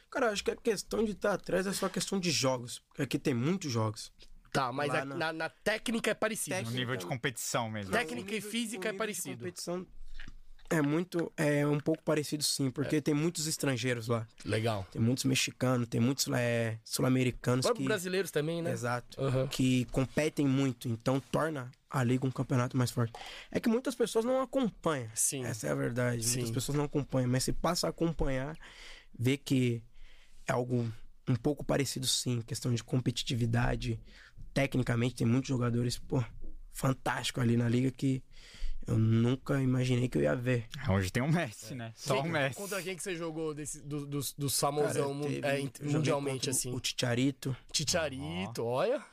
Cara, eu acho que a questão de estar atrás é só questão de jogos, porque aqui tem muitos jogos. Tá, mas a- na- na, na técnica é parecido. No nível de competição mesmo. Técnica e física é parecido. competição é muito, é um pouco parecido sim, porque tem muitos estrangeiros lá. Legal. Tem muitos mexicanos, tem muitos é, sul-americanos Próprios que, brasileiros também, né? exato, Aham. que competem muito, então torna a liga um campeonato mais forte. É que muitas pessoas não acompanham. Sim. Essa é a verdade. Sim. Muitas pessoas não acompanham, mas se passa a acompanhar, vê que é algo um pouco parecido sim, questão de competitividade. Tecnicamente tem muitos jogadores, pô, fantástico ali na liga que eu nunca imaginei que eu ia ver. Hoje tem o Messi, né? Só Quem- o Messi. Contra quem que você jogou desse, do, do, do famosão Cara, teve- é, eu mundialmente, assim? O Ticharito. Ticharito, olha.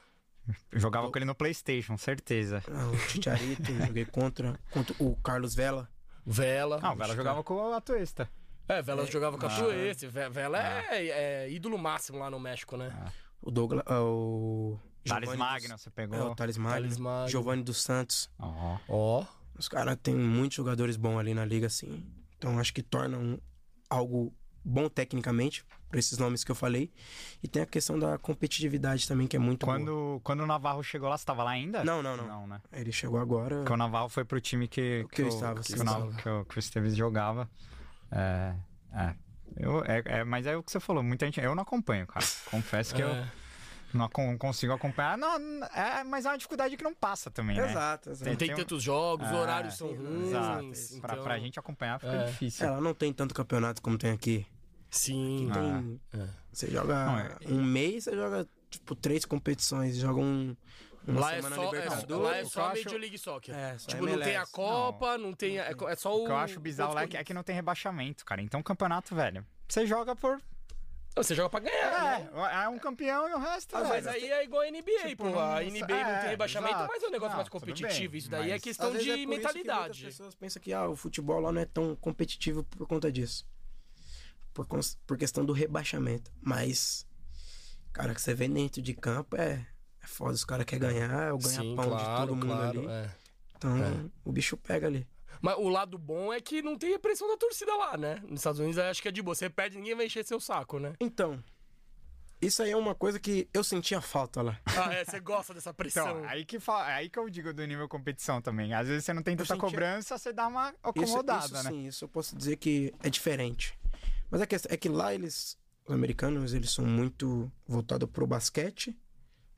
Eu jogava com ele no Playstation, certeza. Ah, o Ticharito, joguei contra, contra o Carlos Vela. Vela. Ah, o Vela jogava com o Atuesta. É, Vela jogava com a Ah. Ve- Vela é, é ídolo máximo lá no México, né? O Douglas. ah, o. Thales Giovanni Magno, dos- você pegou? É, o Thales Magno. Thales Magno. Giovanni dos Santos. Ó. Ó. Os caras têm muitos jogadores bons ali na liga, assim. Então acho que torna um- algo bom tecnicamente, por esses nomes que eu falei. E tem a questão da competitividade também, que é muito boa. Quando, quando o Navarro chegou lá, você tava lá ainda? Não, não, não. Não, né? Ele chegou agora. Porque o Navarro foi pro time que, Que eu estava, que, Nav- que, o, que o Esteves jogava. É, é. Eu, é, é, Mas é o que você falou, muita gente. Eu não acompanho, cara. Confesso que eu É. não consigo acompanhar. Não, não- é, mas é uma dificuldade que não passa também, né? Exato, exato. Não tem um- tantos jogos, os É, horários são ruins. Exato. Pra, então- pra gente acompanhar fica É. difícil. Ela não tem tanto campeonato como tem aqui. Sim. Tem- É. Você joga Não, é- um mês, você joga tipo três competições, joga um. Uma Lá é só, é, Libertadores. lá é só a acho- Major League Soccer. É, só tipo, não tem a MLS. Copa, não, tem. É, é só o. O que eu acho bizarro lá é que, é que não tem rebaixamento, cara. Então, campeonato, velho. Você joga por. Você joga pra ganhar. né? É, é um campeão e o resto. Ah, mas velho. aí é igual a NBA, Tipo, pô. não- A NBA não é, tem rebaixamento, exato. mas é um negócio Não, mais competitivo. bem, Isso daí é mas- questão de é por isso que muitas mentalidade. pessoas pensam que ah, o futebol lá não é tão competitivo por conta disso. Por, por questão do rebaixamento. Mas, cara, que você vê dentro de campo é, é foda. Os caras querem ganhar, é o Sim, ganha-pão de claro, todo mundo claro. ali. é. Então, É. o bicho pega ali. Mas o lado bom é que não tem a pressão da torcida lá, né? Nos Estados Unidos acho que é de boa. Você perde, ninguém vai encher seu saco, né? Então, isso aí é uma coisa que eu sentia falta lá. Ah, é, você gosta dessa pressão. Então, aí que, fa... aí que eu digo do nível competição também. Às vezes você não tem tanta sentia- cobrança, você dá uma Isso, acomodada, isso né? sim, isso eu posso dizer que é diferente. Mas a questão é que lá eles, os americanos, eles são muito voltados pro basquete,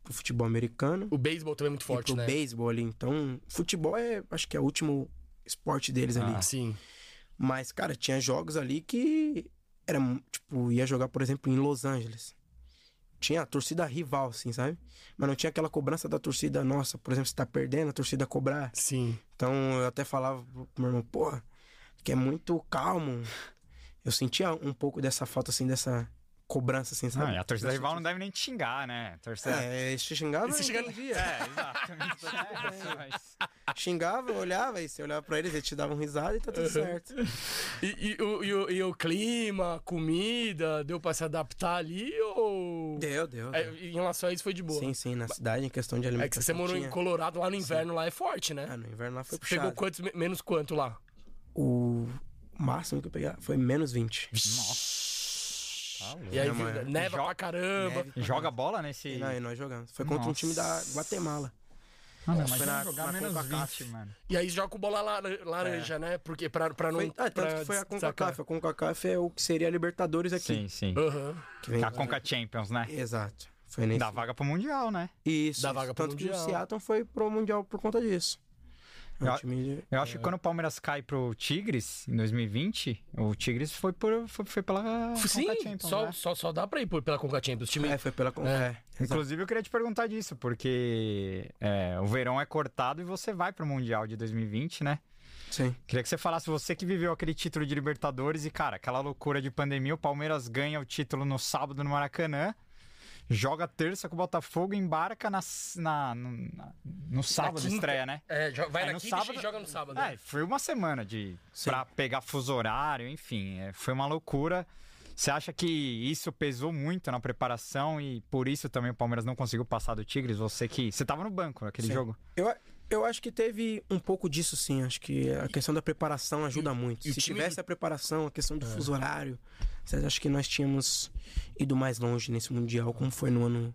pro futebol americano. O beisebol também é muito forte, pro né? beisebol ali. Então, futebol é, acho que é o último esporte deles ali. Ah, sim. Mas, cara, tinha jogos ali que era, tipo, ia jogar, por exemplo, em Los Angeles. Tinha a torcida rival, assim, sabe? Mas não tinha aquela cobrança da torcida, nossa, por exemplo, você tá perdendo, a torcida cobrar. Sim. Então eu até falava pro meu irmão, pô, que é muito calmo. Eu sentia um pouco dessa falta, assim, dessa cobrança, assim, sabe? Não, e a torcida rival não deve nem te xingar, né? Torcida... É, se xingava, E se eu xinga- entendia. É, exatamente. É, mas- Xingava, eu olhava, e você olhava pra eles, eles te davam risada e tá tudo certo. E, e o, e o- e o clima, comida, deu pra se adaptar ali ou. Deu, deu. É, deu. em relação a isso foi de boa. Sim, sim, na cidade, em questão de É alimentação. que você morou em tinha- Colorado, lá no inverno, lá é forte, né? Ah, no inverno lá foi Você pegou puxado. quantos, me- menos quanto lá? O máximo que eu peguei foi menos 20. E aí É, mano. neva Jo- pra caramba. Neve. Joga bola nesse... E, não, e nós jogamos. Foi contra um Nossa. time da Guatemala. Ah, Foi mas na- jogar na menos CONCACAF. 20, mano. E aí joga com bola lar- laranja, né? Porque pra, pra não. Foi, ah, tanto pra que foi a. CONCACAF. A CONCACAF é o que seria a Libertadores aqui. Sim, sim. Aham. Que vem- A Conca Champions, né? Exato. Foi nesse. Dá vaga pro Mundial, né? Isso. Dá vaga pro Tanto que Mundial. o Seattle foi pro Mundial por conta disso. É um Eu- de- Eu acho que quando o Palmeiras cai pro Tigres, em 2020, oTigres foi, por, foi, foi pela Sim, Conca Champions, só, né? só, só dá pra ir por- pela Conca Champions. O time... É, foi pela. Con- É. exato. Inclusive, eu queria te perguntar disso, porque é, o verão é cortado e você vai pro Mundial de 2020, né? Sim. Queria que você falasse, você que viveu aquele título de Libertadores e, cara, aquela loucura de pandemia, o Palmeiras ganha o título no sábado no Maracanã, joga terça com o Botafogo, embarca na, na- no, na- no sábado, quinta. estreia, né? É, vai Aí na no quinta sábado- e joga no sábado. É, foi uma semana de Sim. pra pegar fuso horário, enfim, é, foi uma loucura. Você acha que isso pesou muito na preparação e por isso também o Palmeiras não conseguiu passar do Tigres? Você que você tava no banco naquele Sim. jogo? Eu, eu acho que teve um pouco disso, sim. Acho que a questão da preparação ajuda muito. e Se tivesse do- a preparação, a questão do fuso horário, vocês acham que nós tínhamos ido mais longe nesse Mundial, como foi no ano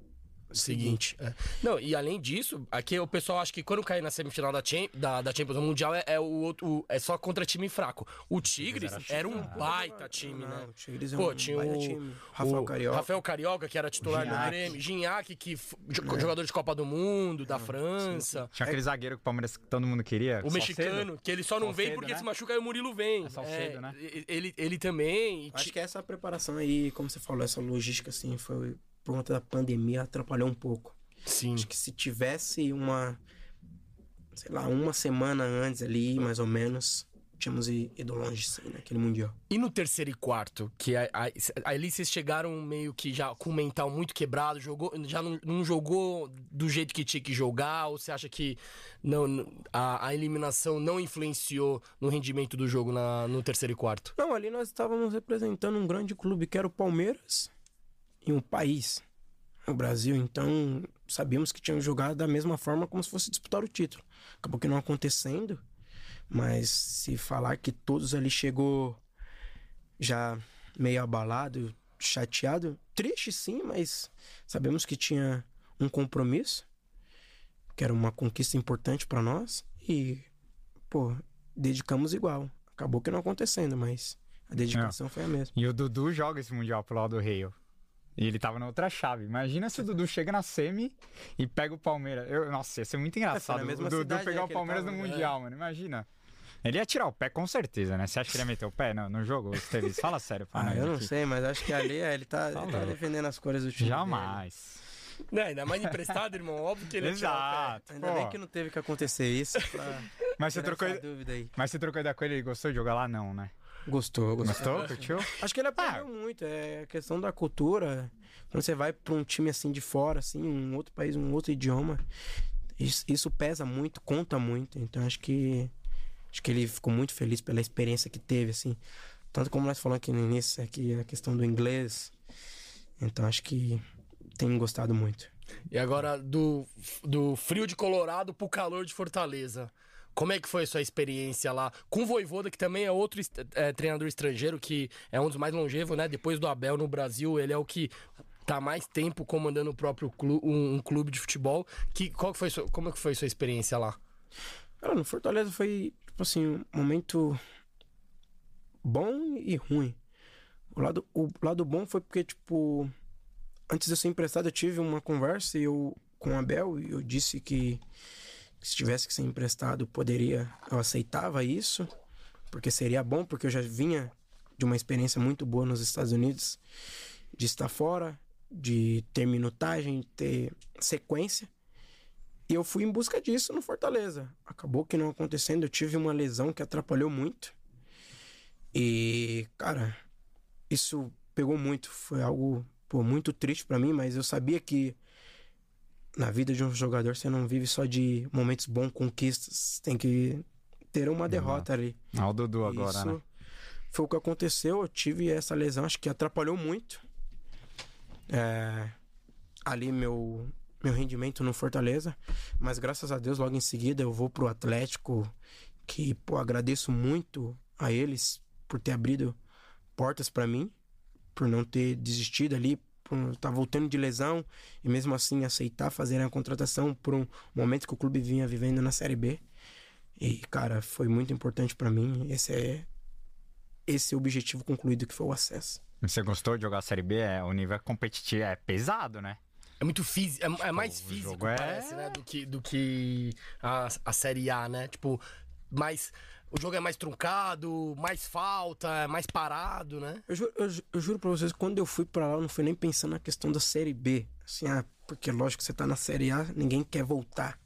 seguinte. É. Não, e além disso, aqui o pessoal acha que quando cair na semifinal da, Cham da, da Champions Mundial é, é o outro, o- é só contra time fraco. O Tigres era, um baita time, né? o Tigres é Pô, um tinha baita o, time. Rafael o Carioca. Rafael Carioca, que era titular do. Grêmio. Gignac, que jo- jogador de Copa do Mundo, da França. Tinha aquele zagueiro que o Palmeiras que todo mundo queria. O mexicano, que ele só não vem Salcedo, porque né? se machuca aí o Murilo vem. É Salcedo, né? e- Ele, ele também. e Acho que essa preparação aí, como você falou, essa logística assim, foi por conta da pandemia, atrapalhou um pouco. Sim. Acho que se tivesse uma, sei lá, uma semana antes ali, mais ou menos, tínhamos ido longe sim, naquele Mundial. E no terceiro e quarto, que a- a- ali vocês chegaram meio que já com o mental muito quebrado, jogou, já não, não jogou do jeito que tinha que jogar, ou você acha que não- a, a eliminação não influenciou no rendimento do jogo na- no terceiro e quarto? Não, ali nós estávamos representando um grande clube que era o Palmeiras e um país, o Brasil. Então, sabíamos que tínhamos jogado da mesma forma como se fosse disputar o título. Acabou que não acontecendo, mas se falar que todos ali chegou já meio abalado, chateado, triste sim, mas sabemos que tinha um compromisso, que era uma conquista importante para nós e, pô, dedicamos igual. Acabou que não acontecendo, mas a dedicação foi a mesma. E o Dudu joga esse Mundial pro lado do Rio. E ele tava na outra chave. Imagina se o Dudu chega na semi e pega o Palmeiras. Eu, nossa, ia ser muito engraçado. mesma o Dudu cidade, pegar né, o Palmeiras tava, no? Mundial, mano. Imagina. Ele ia tirar o pé com certeza, né? Você acha que ele ia meter o pé no, no jogo, Esteves? Fala sério pra Ah, eu não aqui. sei, mas acho que ali é, ele tá, ele tá defendendo as cores do time. Jamais. Não, ainda mais emprestado, irmão. Óbvio que ele ia tirar o pé. Exato. Ainda pô. bem que não teve que acontecer isso pra Mas você trocou, essa dúvida aí. mas você trocou ideia com ele, ele gostou de jogar lá? Não, né? Gostou, gostou. Gostou? Curtiu? Acho que ele aprendeu muito. É a questão da cultura. Quando você vai pra um time assim de fora, assim, um outro país, um outro idioma, isso, isso pesa muito, conta muito. Então acho que acho que ele ficou muito feliz pela experiência que teve, assim. Tanto como nós falamos aqui no início, aqui a questão do inglês. Então acho que tem gostado muito. E agora, do, do frio de Colorado pro calor de Fortaleza. Como é que foi a sua experiência lá? Com o Voivoda, que também é outro é, treinador estrangeiro, que é um dos mais longevos, né? Depois do Abel no Brasil, ele é o que tá mais tempo comandando o próprio clube, um, um clube de futebol. Que, qual que foi sua- como é que foi a sua experiência lá? Cara, no Fortaleza foi, tipo assim, um momento bom e ruim. O lado, o lado bom foi porque, tipo, antes de eu ser emprestado, eu tive uma conversa eu, com o Abel e eu disse que se tivesse que ser emprestado, poderia, eu aceitava isso, porque seria bom, porque eu já vinha de uma experiência muito boa nos Estados Unidos, de estar fora, de ter minutagem, ter sequência. E eu fui em busca disso no Fortaleza. Acabou que não acontecendo, eu tive uma lesão que atrapalhou muito. E, cara, isso pegou muito. Foi algo pô, muito triste pra mim, mas eu sabia que na vida de um jogador você não vive só de momentos bons, conquistas. Tem que ter uma derrota ali. Ah, o Dudu agora, Isso né? foi o que aconteceu. Eu tive essa lesão, acho que atrapalhou muito. É, ali meu, meu rendimento no Fortaleza. Mas graças a Deus, logo em seguida, eu vou pro Atlético. Que, pô, agradeço muito a eles por ter abrido portas pra mim. Por não ter desistido ali. Por estar voltando de lesão. E mesmo assim aceitar fazer a contratação por um momento que o clube vinha vivendo na Série B. E, cara, foi muito importante pra mim. Esse é esse objetivo concluído que foi o acesso. Você gostou de jogar a Série B? É, o nível é competitivo, é pesado, né? É muito físico, é, é mais físico, é- parece, né? Do que, do que a, a Série A, né? Tipo, mais. O jogo é mais truncado, mais falta, é mais parado, né? Eu juro, eu, eu juro pra vocês, quando eu fui pra lá, eu não fui nem pensando na questão da Série B. Assim, ah, porque lógico que você tá na Série A, ninguém quer voltar.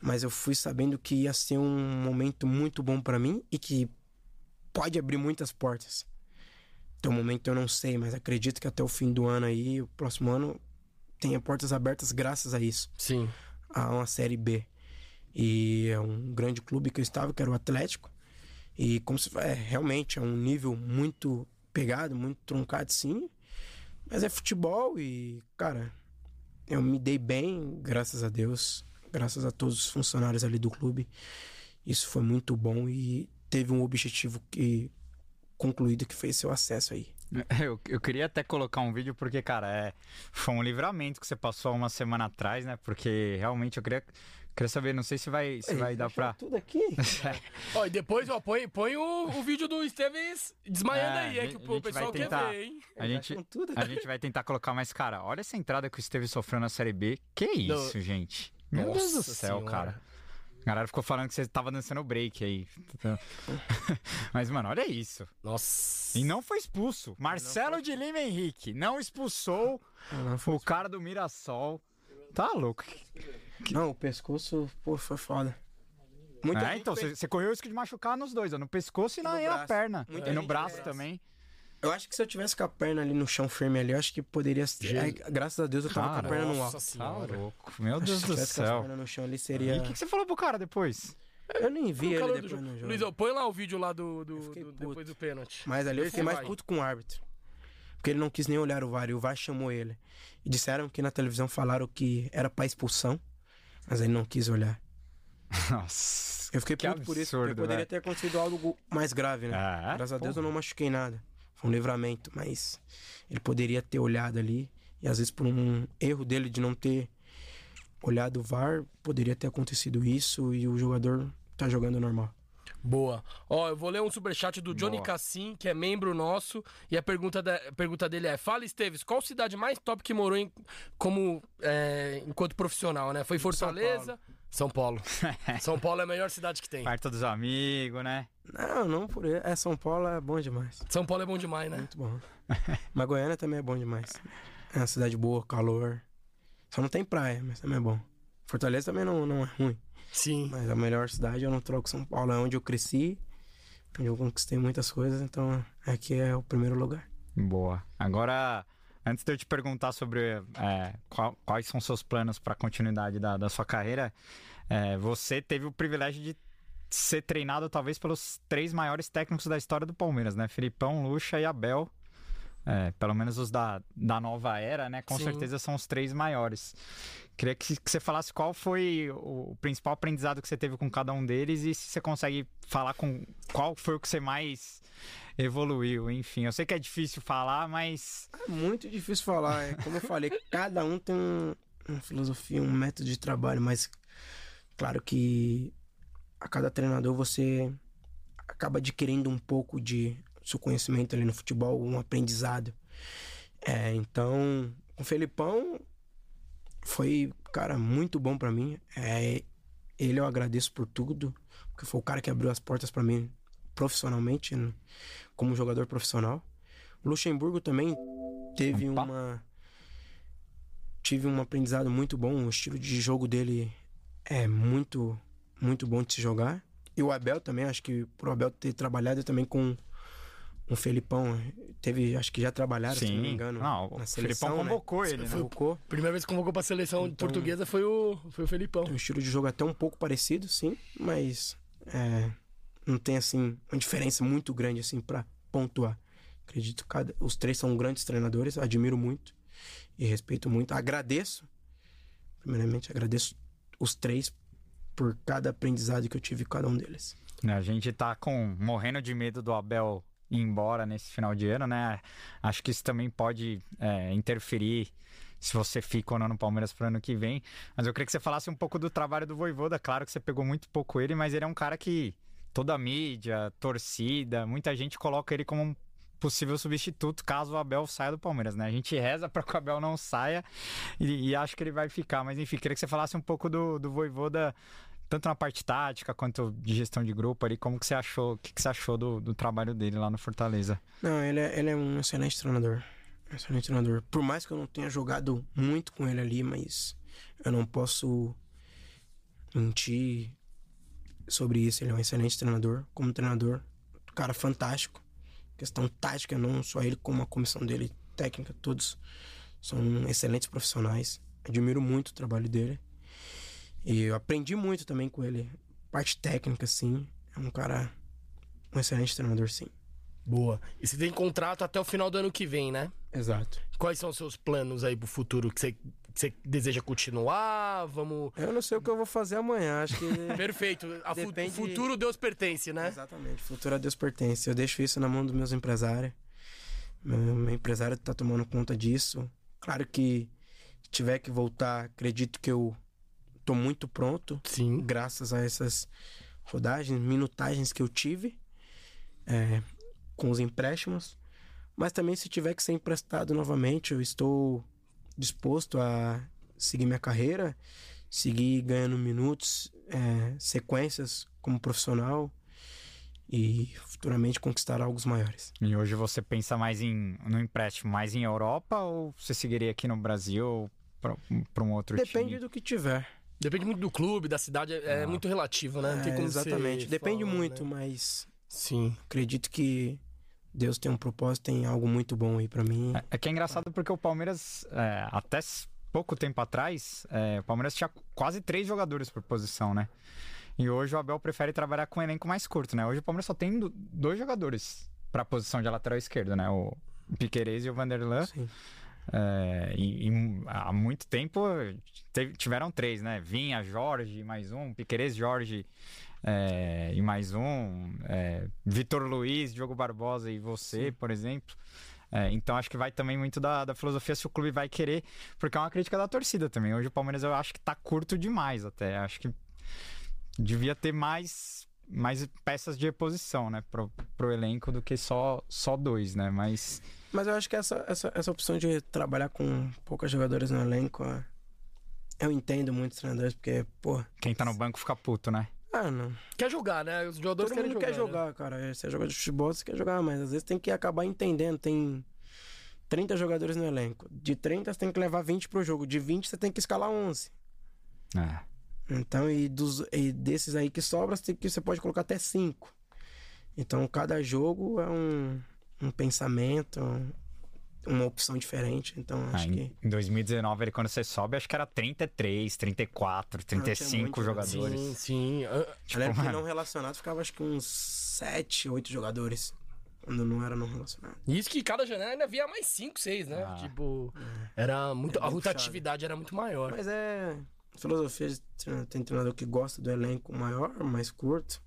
Mas eu fui sabendo que ia ser um momento muito bom pra mim e que pode abrir muitas portas. Até o momento eu não sei, mas acredito que até o fim do ano aí, o próximo ano, tenha portas abertas graças a isso. Sim. A uma Série B. E é um grande clube que eu estava, que era o Atlético. E como se é, realmente é um nível muito pegado, muito truncado, sim. Mas é futebol e, cara, eu me dei bem, graças a Deus, graças a todos os funcionários ali do clube. Isso foi muito bom e teve um objetivo que concluído que foi esse o acesso aí. Eu, eu queria até colocar um vídeo porque, cara, é, foi um livramento que você passou uma semana atrás, né? Porque realmente eu queria, queria saber, não sei se vai, se vai dar pra. Tudo aqui? Ó, e depois, ó, põe, põe o, o vídeo do Esteves desmaiando É, aí, é que o pessoal vai quer tentar- ver, hein? A gente, a gente vai tentar colocar mais, cara, olha essa entrada que o Esteve sofreu na Série B. Que isso, gente? Meu Deus do Nossa céu, Senhora. cara. A galera ficou falando que você tava dançando break aí. Mas, mano, olha isso. Nossa. E não foi expulso. Marcelo de Lima Henrique não expulsou o cara do Mirassol. Tá louco. Não, o pescoço, pô, foi foda. Muita é, então, você, correu o risco de machucar nos dois, ó, no pescoço e na, no e na perna. Muita e no gente braço fez. também. Eu acho que se eu tivesse com a perna ali no chão firme ali, eu acho que poderia ser. Ai, graças a Deus eu tava Cara, com a perna no alto. Tá louco. Meu Acho que Deus se do tivesse com as céu. pernas no chão ali seria. E o que, que você falou pro cara depois? Eu nem vi No ele calor do depois jogo. no jogo. Luizão, põe lá o vídeo lá do, do, do- depois do pênalti. Mas ali eu fiquei mais puto com o árbitro. Porque ele não quis nem olhar o VAR e o VAR chamou ele. E disseram que na televisão falaram que era pra expulsão, mas ele não quis olhar. Nossa. Eu fiquei que puto por isso, porque absurdo, poderia velho. ter acontecido algo mais grave, né? É, Graças a Deus eu não machuquei nada. Foi um livramento, mas ele poderia ter olhado ali. E às vezes por um erro dele de não ter olhado o VAR, poderia ter acontecido isso e o jogador tá jogando normal. Boa. Ó, eu vou ler um superchat do Johnny Boa. Cassim, que é membro nosso, e a pergunta, da- a pergunta dele é: Fala, Esteves, qual cidade mais top que morou em- como é, enquanto profissional, né? Foi Fortaleza? São Paulo. São Paulo é a melhor cidade que tem. Perto dos amigos, né? Não, não por ele. É, São Paulo é bom demais. São Paulo é bom demais, né? Muito bom. Mas Goiânia também é bom demais. É uma cidade boa, calor. Só não tem praia, mas também é bom. Fortaleza também não, não é ruim. Sim. Mas a melhor cidade eu não troco São Paulo. É onde eu cresci, onde eu conquistei muitas coisas, então aqui é o primeiro lugar. Boa. Agora, antes de eu te perguntar sobre é, qual- quais são seus planos para a continuidade da, da sua carreira, é, você teve o privilégio de ser treinado talvez pelos três maiores técnicos da história do Palmeiras, né? Filipão, Lucha e Abel. É, pelo menos os da, da nova era, né? Com Sim. certeza são os três maiores. Queria que, que você falasse qual foi o principal aprendizado que você teve com cada um deles e se você consegue falar com qual foi o que você mais evoluiu. Enfim, eu sei que é difícil falar, mas. É muito difícil falar. É, como eu falei, cada um tem um- uma filosofia, um método de trabalho, mas claro que a cada treinador você acaba adquirindo um pouco de seu conhecimento ali no futebol, um aprendizado. É, então, o Felipão foi, cara, muito bom pra mim. É, ele eu agradeço por tudo, porque foi o cara que abriu as portas pra mim profissionalmente, né, como jogador profissional. O Luxemburgo também teve uma tive um aprendizado muito bom, o estilo de jogo dele é muito muito bom de se jogar. E o Abel também, acho que por o Abel ter trabalhado também com o Felipão, teve, acho que já trabalharam, se não me Sim. engano, Não, o na Felipão seleção, convocou né? ele, né? Convocou. Primeira vez que convocou pra seleção Então- portuguesa foi o, foi o Felipão. Tem um estilo de jogo até um pouco parecido, sim, mas é, não tem assim uma diferença muito grande assim para pontuar. Acredito que cada, os três são grandes treinadores, admiro muito e respeito muito. Agradeço, primeiramente agradeço os três por cada aprendizado que eu tive com cada um deles. A gente tá com morrendo de medo do Abel ir embora nesse final de ano, né? Acho que isso também pode é, interferir se você fica ou não no Palmeiras pro ano que vem. Mas eu queria que você falasse um pouco do trabalho do Voivoda. Claro que você pegou muito pouco ele, mas ele é um cara que toda a mídia, torcida, muita gente coloca ele como um possível substituto caso o Abel saia do Palmeiras, né? A gente reza para que o Abel não saia e, e acho que ele vai ficar. Mas enfim, queria que você falasse um pouco do, do Voivoda tanto na parte tática quanto de gestão de grupo ali, como que você achou, o que, que você achou do, do trabalho dele lá no Fortaleza? Não, ele é, ele é um excelente treinador. Excelente treinador. Por mais que eu não tenha jogado muito com ele ali, mas eu não posso mentir sobre isso. Ele é um excelente treinador. Como treinador, cara fantástico. Questão tática, não só ele, como a comissão dele, técnica, todos são excelentes profissionais. Admiro muito o trabalho dele. E eu aprendi muito também com ele. Parte técnica, sim. É um cara, um excelente treinador, sim. Boa. E você tem contrato até o final do ano que vem, né? Exato. Quais são os seus planos aí pro futuro? Que você, que você deseja continuar? Vamos. Eu não sei o que eu vou fazer amanhã, acho que. Perfeito. A fu- Depende- futuro Deus pertence, né? Exatamente. Futuro a Deus pertence. Eu deixo isso na mão dos meus empresários. Meu, meu empresário tá tomando conta disso. Claro que se tiver que voltar, acredito que eu tô muito pronto. Sim. Graças a essas rodagens, minutagens que eu tive é, com os empréstimos. Mas também se tiver que ser emprestado novamente, eu estou disposto a seguir minha carreira, seguir ganhando minutos, é, sequências como profissional e futuramente conquistar algo maiores. E hoje você pensa mais em no empréstimo, mais em Europa ou você seguiria aqui no Brasil para um outro Depende time? Depende do que tiver. Depende muito do clube, da cidade, é, ah. muito relativo, né? Não tem é, como exatamente. Depende falar, muito, né? mas sim, acredito que Deus tem um propósito, tem algo muito bom aí para mim. É, é, que é engraçado porque o Palmeiras, é, até pouco tempo atrás, é, o Palmeiras tinha quase três jogadores por posição, né? E hoje o Abel prefere trabalhar com um elenco mais curto, né? Hoje o Palmeiras só tem dois jogadores para a posição de lateral esquerdo, né? O Piquerez e o Vanderlan. Sim. É, e, e, há muito tempo teve, tiveram três, né? Vinha, Jorge, mais um, Piquerez, Jorge é, e mais um, é, Vitor Luiz, Diogo Barbosa e você, Sim. por exemplo. É, então acho que vai também muito da, da filosofia se o clube vai querer, porque é uma crítica da torcida também. Hoje o Palmeiras eu acho que tá curto demais até. Acho que devia ter mais mais peças de reposição, né, pro, pro elenco do que só só dois, né? Mas mas eu acho que essa, essa, essa opção de trabalhar com poucos jogadores no elenco, eu entendo muitos treinadores porque, pô, quem tá no banco fica puto, né? Ah, não. Quer jogar, né? Os jogadores Todo mundo jogar, quer jogar, né? cara. Você é jogador de futebol, você quer jogar, mas às vezes tem que acabar entendendo. Tem 30 jogadores no elenco. De 30, você tem que levar 20 pro jogo. De 20, você tem que escalar 11. É. Então, e, dos, e desses aí que sobra, você, que, você pode colocar até 5. Então, cada jogo é um, um pensamento, uma opção diferente. Então, acho ah, que. Em 2019, ele, quando você sobe, acho que era 33, 34, 35 não, jogadores. Sim, sim. Uh, tipo, eu lembro que não relacionado ficava acho que uns 7, 8 jogadores. Quando não era não relacionado. Isso que cada janela ainda via mais 5, 6, né? Ah. Tipo, é. era muito. É a rotatividade era muito maior. Mas é. Filosofia tem treinador que gosta do elenco maior, mais curto.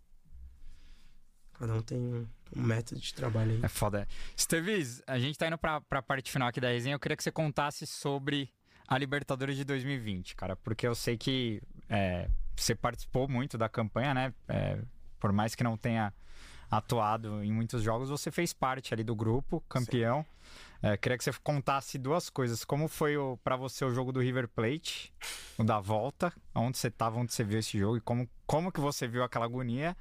Cada um tem um, um método de trabalho aí. É foda. Esteves, a gente tá indo pra, pra parte final aqui da resenha. Eu queria que você contasse sobre a Libertadores de 2020, cara. Porque eu sei que é, você participou muito da campanha, né? É, por mais que não tenha atuado em muitos jogos, você fez parte ali do grupo, campeão. Sim. É, queria que você contasse duas coisas. Como foi para você o jogo do River Plate, o da volta, onde você estava, onde você viu esse jogo e como, como que você viu aquela agonia.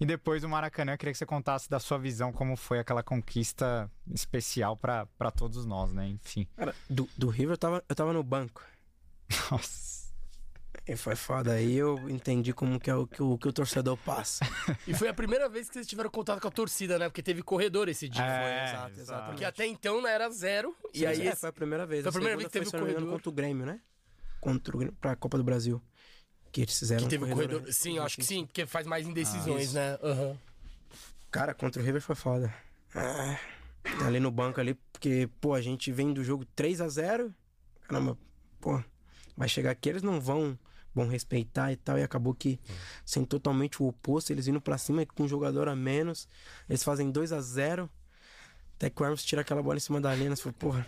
E depois do Maracanã, queria que você contasse da sua visão, como foi aquela conquista especial para todos nós, né? Enfim. Cara, do, do River eu tava, eu tava no banco. Nossa. E foi foda. Aí eu entendi como que é o que o, que o torcedor passa. e foi a primeira vez que vocês tiveram contato com a torcida, né? Porque teve corredor esse dia. É, foi, exato, exato. Porque até então era zero. Sim, e aí. É, foi a primeira vez. Foi a primeira vez que teve foi, o corredor. contra o Grêmio, né? Contra o, pra Copa do Brasil. Que eles fizeram. Que teve um corredor. corredor. Sim, eu acho que sim, porque faz mais indecisões, ah, né? Uhum. Cara, contra o River foi foda. Ah, ali no banco ali, porque, pô, a gente vem do jogo 3 a 0 Caramba, pô, vai chegar aqui, eles não vão bom respeitar e tal. E acabou que sendo totalmente o oposto, eles indo pra cima com um jogador a menos. Eles fazem 2 a 0 Até que o Arms tira aquela bola em cima da linha. Você falou, porra.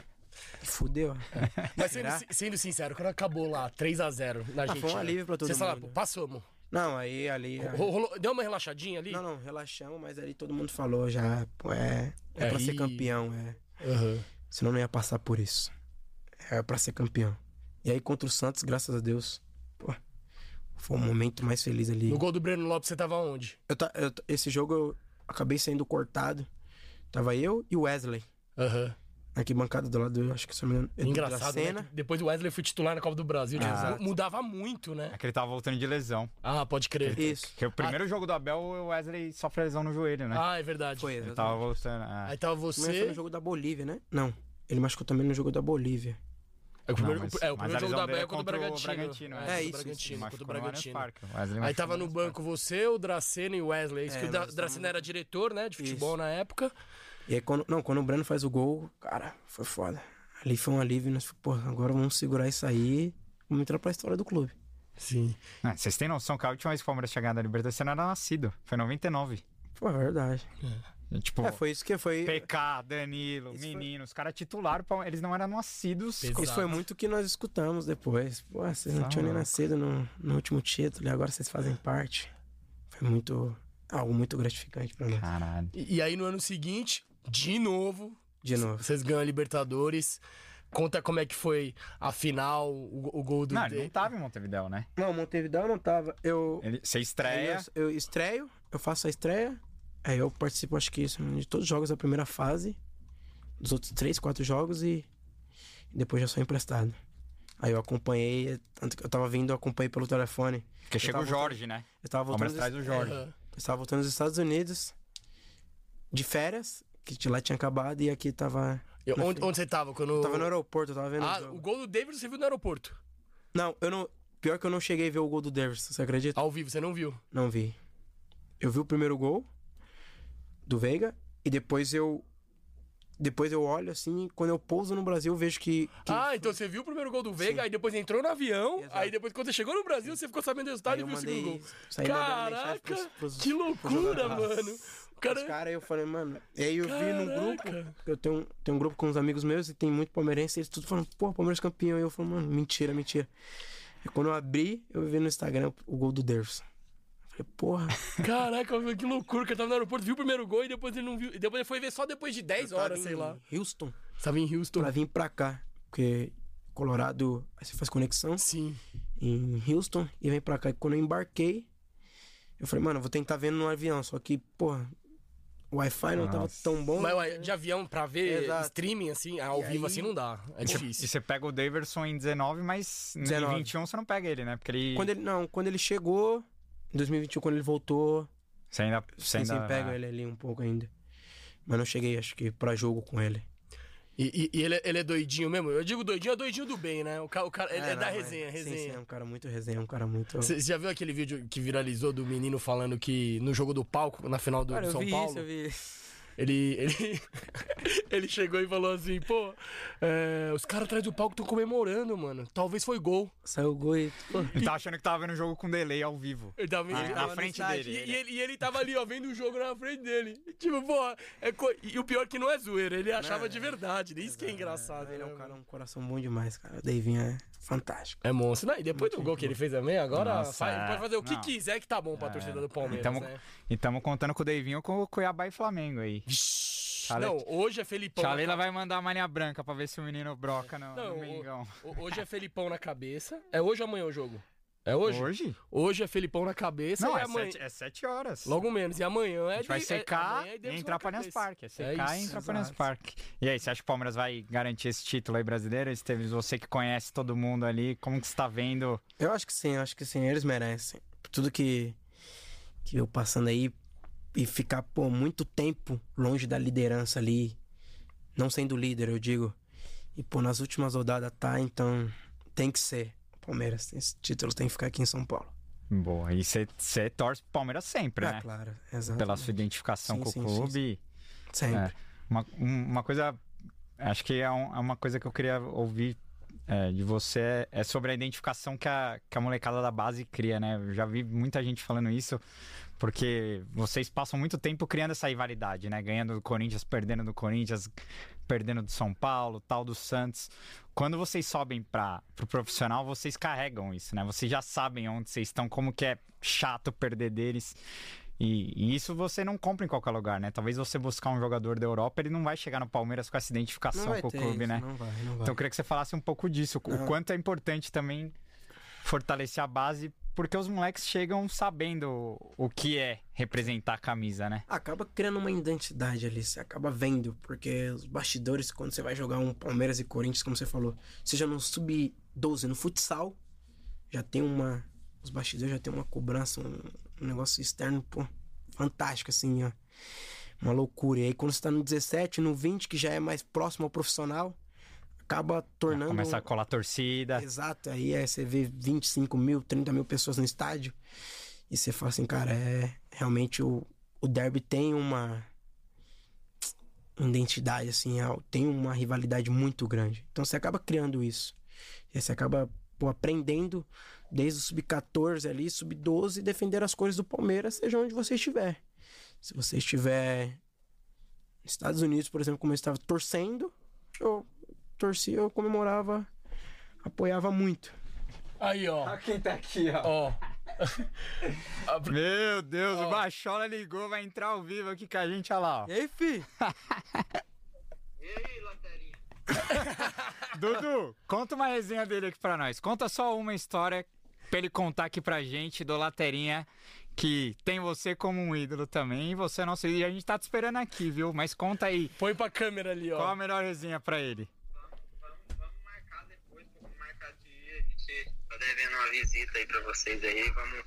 Fudeu. Mas sendo, sendo, sincero, quando acabou lá 3x0 na gente. Foi um alívio pra todo você mundo. Você passamos. Não, aí ali. Rolou, deu uma relaxadinha ali? Não, não, relaxamos, mas ali todo mundo falou já, pô, é. É, é pra ser campeão, é. Uhum. Senão não ia passar por isso. É pra ser campeão. E aí contra o Santos, graças a Deus, foi o momento mais feliz ali. No gol do Breno Lopes, você tava onde? Eu, eu, esse jogo eu acabei sendo cortado. Tava eu e o Wesley. Aham. Uhum. Aqui bancada do lado, acho que se não Engraçado, né? Depois o Wesley foi titular na Copa do Brasil. Ah. Mudava muito, né? É que ele tava voltando de lesão. Ah, pode crer. Isso. Que o primeiro ah. jogo do Abel, o Wesley sofre lesão no joelho, né? Ah, é verdade. Foi, exatamente. Ele tava voltando. Ah. Aí tava você... Foi no jogo da Bolívia, né? Não. Ele machucou também no jogo da Bolívia. É o primeiro, não, mas, é, o primeiro jogo da Abel é contra o Bragantino. Bragantino é, é isso. Bragantino, contra o Bragantino. Aí tava no banco você, o Dracena e o Wesley. Isso é, que o Dracena era diretor, né, de futebol isso. na época. E aí, quando, não, quando o Breno faz o gol, cara, foi foda. Ali foi um alívio. Nós, pô, agora vamos segurar isso aí. Vamos entrar pra história do clube. Sim. Ah, vocês têm noção que a última vez que o Palmeiras chegar na Libertadores você não era nascido. Foi em 99. Foi verdade. É. Tipo, É, foi isso que foi. PK, Danilo, Menino, os caras titularam, eles não eram nascidos. Isso foi muito que nós escutamos depois. Pô, vocês não Tá tinham nem louco. nascido no, no último título e agora vocês fazem parte. Foi muito. algo muito gratificante pra nós. Caralho. E, e aí no ano seguinte, de novo, De novo. vocês ganham a Libertadores. Conta como é que foi a final, o, o gol do Não, ele não tava em Montevidéu, né? Não, Montevideo não tava. Eu. Ele, você estreia. Eu, eu estreio, eu faço a estreia. Aí eu participo, acho que isso, de todos os jogos da primeira fase. Dos outros três, quatro jogos e. e depois já sou emprestado. Aí eu acompanhei, tanto que eu tava vindo, eu acompanhei pelo telefone. Porque Eu chega o voltando- Jorge, né? Eu tava voltando. Palmeiras traz o Jorge. É, eu estava voltando dos Estados Unidos de férias, que de lá tinha acabado e aqui tava. E na onde, onde você tava? Quando... Eu tava no aeroporto, eu tava vendo. Ah, o jogo. o gol do David você viu no aeroporto? Não, eu não. Pior que eu não cheguei a ver o gol do Davis, você acredita? Ao vivo, você não viu? Não vi. Eu vi o primeiro gol do Veiga e depois eu. Depois eu olho assim, quando eu pouso no Brasil, eu vejo que. que Ah, então você viu o primeiro gol do Veiga, aí depois entrou no avião, aí depois quando você chegou no Brasil, você ficou sabendo do resultado e viu o segundo gol. Caraca, pros- pros- que loucura, mano. O cara... Os caras, eu falei, mano. E aí eu vi num Caraca. grupo, eu tenho, tenho um grupo com uns amigos meus e tem muito palmeirense, eles tudo falando, pô, Palmeiras campeão. E eu falo, mano, mentira, mentira. E quando eu abri, eu vi no Instagram o gol do Derson. Falei, porra. Caraca, que loucura, que eu tava no aeroporto, viu o primeiro gol e depois ele não viu. E depois ele foi ver só depois de 10 Eu tava horas, sei em lá. Houston. Você tava em Houston? Pra vir pra cá. Porque Colorado, aí você faz conexão. Sim. Em Houston e vem pra cá. E quando eu embarquei, eu falei, mano, eu vou tentar ver no avião. Só que, porra, o Wi-Fi não tava tão bom. Mas de avião pra ver Exato. streaming assim, ao E vivo aí- assim não dá. É E difícil. você pega o Daverson em 19, mas 19. em 21 você não pega ele, né? Porque ele. Quando ele, não, quando ele chegou, em 2021, quando ele voltou, Você ainda. Você ainda... pego ele ali um pouco ainda. Mas não cheguei, acho que, pra jogo com ele. E, e- e ele, é- ele é doidinho mesmo? Eu digo doidinho, é doidinho do bem, né? O cara, o cara ele é, não, da é- resenha, Sim, resenha. sim, é um cara muito resenha, é um cara muito... Você já viu aquele vídeo que viralizou do menino falando que no jogo do palco, na final do Cara, eu São vi Paulo? isso, eu vi Ele, ele, ele chegou e falou assim, pô, é, os caras atrás do palco estão comemorando, mano. Talvez foi gol. Saiu o gol e... Pô, Ele tá achando que tava vendo o jogo com delay ao vivo. Ele tava, Ah, ele na frente dele, E, e ele, e ele tava ali, ó, vendo o jogo na frente dele. Tipo, pô, é co- e o pior é que não é zoeira, ele achava de verdade. Isso que é engraçado. ele é né, um cara, um coração bom demais, cara. O Davinho é fantástico. É monstro. Não, e depois do gol que ele fez também, agora Nossa, faz- é. pode fazer o que Não. quiser que tá bom pra torcida do Palmeiras, E tamo, né? e tamo contando com o Davinho com o Cuiabá e Flamengo aí. Chale- Não, hoje é Felipão. na Chalela vai mandar a manha branca pra ver se o menino broca no, Não, no Mengão. o- hoje é Felipão na cabeça. É hoje ou amanhã o jogo? É hoje? Hoje? Hoje é Felipão na cabeça Não, e é amanhã... sete, é sete horas. Logo menos. E amanhã é A gente vai de- é- secar amanhã é e Davidson entrar pra Allianz cabeça. Parque. É secar e isso, entrar pra Allianz exato. Parque. E aí, você acha que o Palmeiras vai garantir esse título aí brasileiro? Esteves, você que conhece todo mundo ali, como que você tá vendo? Eu acho que sim, eu acho que sim, eles merecem. Por tudo que, que eu passando aí e ficar, pô, muito tempo longe da liderança ali, não sendo líder, eu digo. E, pô, nas últimas rodadas tá, então tem que ser. Palmeiras, esse título tem que ficar aqui em São Paulo. Boa, e você torce pro Palmeiras sempre, Ah, né? claro, exato. Pela sua identificação Sim, com sim, o sim, clube. Sempre. É. Uma, um- uma coisa, acho que é, um- é uma coisa que eu queria ouvir é, de você é, sobre a identificação que a, que a molecada da base cria, né? Eu já vi muita gente falando isso, porque vocês passam muito tempo criando essa rivalidade, né? Ganhando do Corinthians, perdendo do Corinthians, perdendo do São Paulo, tal do Santos. Quando vocês sobem para pro profissional, vocês carregam isso, né? Vocês já sabem onde vocês estão, como que é chato perder deles. E, e isso você não compra em qualquer lugar, né? Talvez você buscar um jogador da Europa, ele não vai chegar no Palmeiras com essa identificação com o clube, isso, né? não vai, não vai. Então eu queria que você falasse um pouco disso, o Não. quanto é importante também fortalecer a base, porque os moleques chegam sabendo o que é representar a camisa, né? Acaba criando uma identidade ali, você acaba vendo, porque os bastidores, quando você vai jogar um Palmeiras e Corinthians, como você falou, seja no sub-12 no futsal, já tem uma. Os bastidores já tem uma cobrança, um, um negócio externo, pô, fantástico, assim, ó. Uma loucura. E aí quando você tá no 17, no 20, que já é mais próximo ao profissional, acaba tornando. Começa a colar torcida. Exato, aí, aí você vê 25 mil, 30 mil pessoas no estádio. E você fala assim, cara, é realmente o, o derby tem uma identidade, assim, é- tem uma rivalidade muito grande. Então você acaba criando isso. E você acaba pô, aprendendo desde o sub-14 ali, sub-12, defender as cores do Palmeiras, seja onde você estiver. Se você estiver Nos Estados Unidos, por exemplo, como eu estava torcendo, eu torcia, eu comemorava, apoiava muito. Aí, ó. Olha quem tá aqui, ó. Ó. Meu Deus, o Bachola ligou, vai entrar ao vivo aqui com a gente, olha lá, ó. E aí, fi? Dudu, conta uma resenha dele aqui pra nós. Conta só uma história pra ele contar aqui pra gente do Laterinha, que tem você como um ídolo também, e você é nosso ídolo. E a gente tá te esperando aqui, viu? Mas conta aí. Põe pra câmera ali, ó. Qual a melhor resenha pra ele? Tô devendo uma visita aí pra vocês aí. Vamos,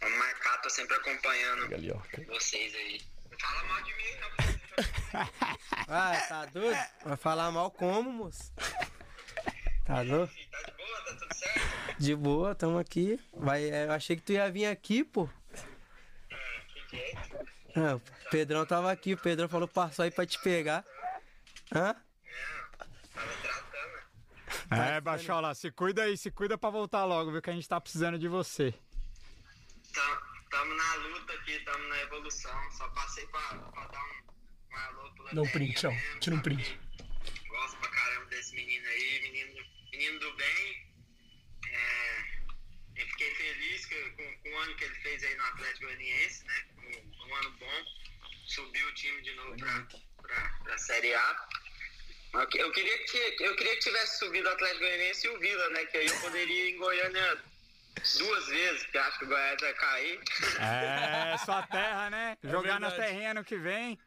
vamos marcar, tô sempre acompanhando ali, ó. vocês aí. Não fala mal de mim, não. Ah, tá doido? Vai falar mal como, moço? Tá doido? Tá de boa? Tá tudo certo? De boa, tamo aqui. Vai, é, eu achei que tu ia vir aqui, pô. Que jeito? Ah, o Pedrão tava aqui, o Pedrão falou passou aí pra te pegar. Hã? É, Bachola, se cuida aí, se cuida pra voltar logo, viu? Que a gente tá precisando de você. Tam- Tamo na luta aqui, tamo na evolução. Só passei pra, pra dar um, Laterinha print, ó. mesmo, Tira um print. Gosto pra caramba desse menino aí, menino, menino do bem. É, e fiquei feliz com, com o ano que ele fez aí no Atlético Goianiense, né? Um, um ano bom. Subiu o time de novo pra, pra, pra Série A. Eu que- Eu queria, que, eu queria que tivesse subido o Atlético Goianiense e o Vila, né? Que aí eu poderia ir em Goiânia duas vezes, porque acho que o Goiás vai cair. É, sua terra, né? Jogar na verdade. terrinha ano que vem.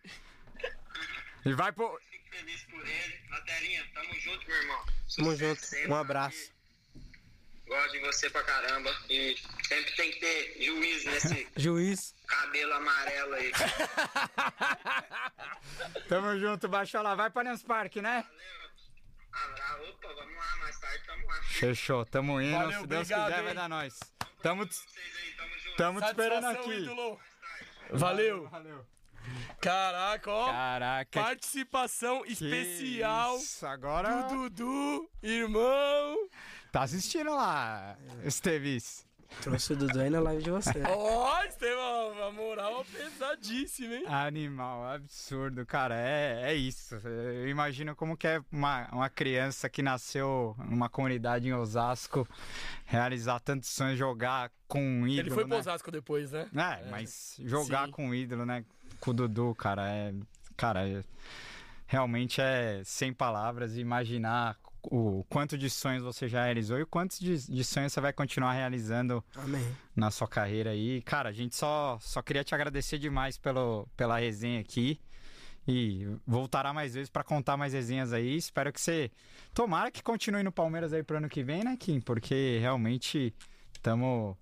E vai pro. Fico feliz por ele. Laterinha, tamo junto, meu irmão. Tamo junto. sempre Um abraço. Gosto de você pra caramba. E sempre tem que ter juiz nesse Juiz. cabelo amarelo aí. Tamo junto, Bachola. Vai pra Nance Park, né? Abra, opa, vamos lá, mais tarde tamo lá. Fechou, tamo indo. Valeu, Se Deus obrigado, quiser, hein? vai dar nós. Tamo, te- Vocês aí, tamo tamo te esperando aqui. ídolo. Valeu. Valeu. Caraca, ó. Caraca. Participação que especial Isso, agora do Dudu, irmão. tá assistindo lá, Estevis. Trouxe o Dudu aí na live de você. Ó, Estevão, a moral pesadíssima, hein? Animal, absurdo, cara. É, é isso. Eu imagino como que é uma, uma criança que nasceu numa comunidade em Osasco realizar tantos sonhos, jogar com um ídolo, Ele foi né? pro Osasco depois, né? É, mas jogar Sim. com o ídolo, né? Com o Dudu, cara, é. Cara, é- realmente é sem palavras imaginar o quanto de sonhos você já realizou e o quanto de, de sonhos você vai continuar realizando Amém. na sua carreira aí. Cara, a gente só, só queria te agradecer demais pelo, pela resenha aqui. E voltará mais vezes pra contar mais resenhas aí. Espero que você. Tomara que continue no Palmeiras aí pro ano que vem, né, Kim? Porque realmente estamos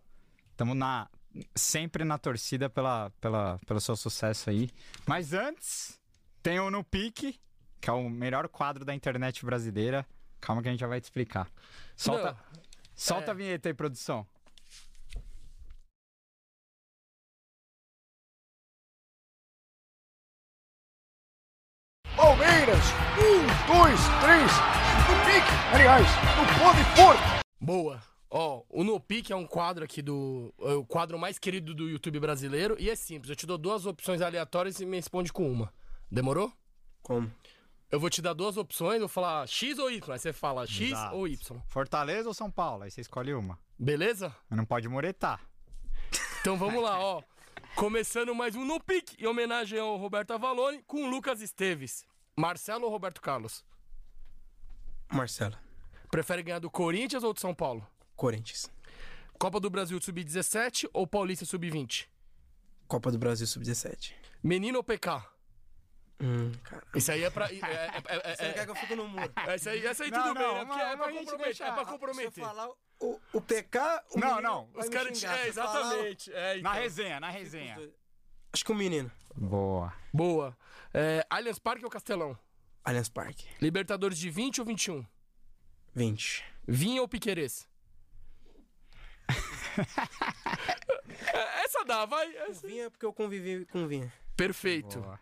estamos na sempre na torcida pela, pela, pelo seu sucesso aí. Mas antes, tem o No Pique, que é o melhor quadro da internet brasileira. Calma que a gente já vai te explicar. Solta, Não, solta é. a vinheta aí, produção. Palmeiras, um, dois, três, no pique, aliás, no pôr. Boa. Ó, o No Pique é um quadro aqui do. É o quadro mais querido do YouTube brasileiro. E é simples, eu te dou duas opções aleatórias e me responde com uma. Demorou? Como? Eu vou te dar duas opções, vou falar X ou Y. Aí você fala X Exato. ou Y. Fortaleza ou São Paulo? Aí você escolhe uma. Beleza? Mas não pode muretar. Então vamos lá, ó. Começando mais um No Pique, em homenagem ao Roberto Avalone, com o Lucas Esteves. Marcelo ou Roberto Carlos? Marcelo. Prefere ganhar do Corinthians ou do São Paulo? Corinthians. Copa do Brasil Sub-17 ou Paulista Sub-20? Copa do Brasil Sub-17. Menino ou PK? Hum. Isso aí é pra. É, é, é, é, Você quer que eu fique no muro? Essa aí, essa aí Não, tudo não, bem, né? Porque mas- é pra comprometer. deixa- É pra Se comprometer. eu falar o, o PK, o Não, menino não. Os caras. É, exatamente. É, Na então. resenha, na resenha. o- Acho que o menino. Boa. Boa. É, Allianz Parque ou Castelão? Allianz Parque. Libertadores de 20 ou 21? 20. Vinha ou Piquerez? É, Essa dá, vai. Essa- Vinha porque eu convivi com Vinha. Perfeito. Boa.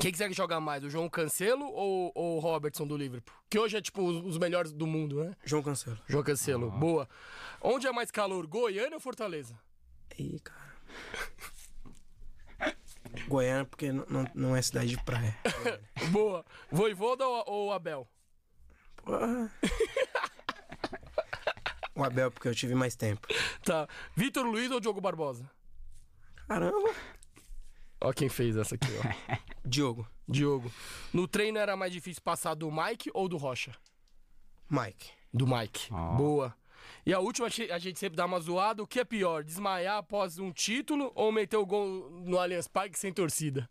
Quem quiser jogar mais, o João Cancelo ou ou o Robertson do Liverpool? Que hoje é tipo os, os melhores do mundo, né? João Cancelo. João Cancelo, boa. Onde é mais calor, Goiânia ou Fortaleza? Ih, cara. Goiânia, porque não, não, não é cidade de praia. Boa. Voivoda ou, ou Abel? Porra. O Abel, porque eu tive mais tempo. Tá. Vitor Luiz ou Diogo Barbosa? Caramba. Ó quem fez essa aqui, ó. Diogo. Diogo. No treino era mais difícil passar do Mike ou do Rocha? Mike. Do Mike. Boa. E a última, a gente- sempre dá uma zoada. O que é pior, desmaiar após um título ou meter o gol no Allianz Parque sem torcida?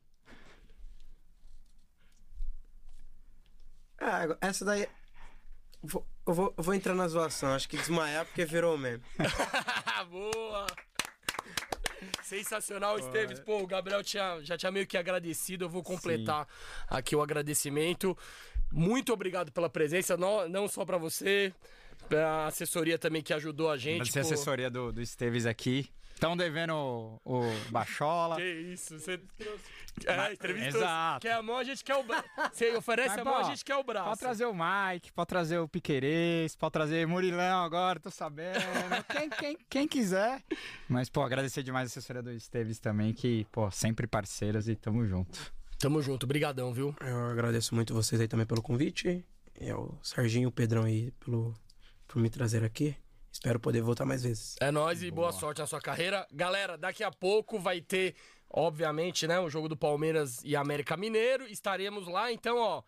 Ah, essa daí. Vou- eu, vou, eu vou entrar na zoação. Acho que desmaiar porque virou mesmo. Boa! Sensacional, Esteves. Pô, o Gabriel tinha, já tinha meio que agradecido. Eu vou completar aqui o agradecimento. Muito obrigado pela presença, não, não só pra você, pra assessoria também que ajudou a gente. Agradecer a assessoria do, do Esteves aqui. Estão devendo o, o Bachola. Que isso, você É, entrevistou. Exato. Quer a mão, a gente quer o braço. Você oferece Mas, a mão, a gente quer o braço. Pode trazer o Mike, pode trazer o Piquerez, pode trazer Murilão agora, tô sabendo. quem, quem, quem quiser. Mas, pô, agradecer demais a assessoria do Esteves também, que, pô, sempre parceiras e tamo junto. Tamo junto, brigadão, viu? Eu agradeço muito vocês aí também pelo convite. E ao Serginho e o Pedrão aí pelo, por me trazer aqui. Espero poder voltar mais vezes. É nóis e boa sorte na sua carreira. Galera, daqui a pouco vai ter, obviamente, né, o jogo do Palmeiras e América Mineiro. Estaremos lá, então, ó,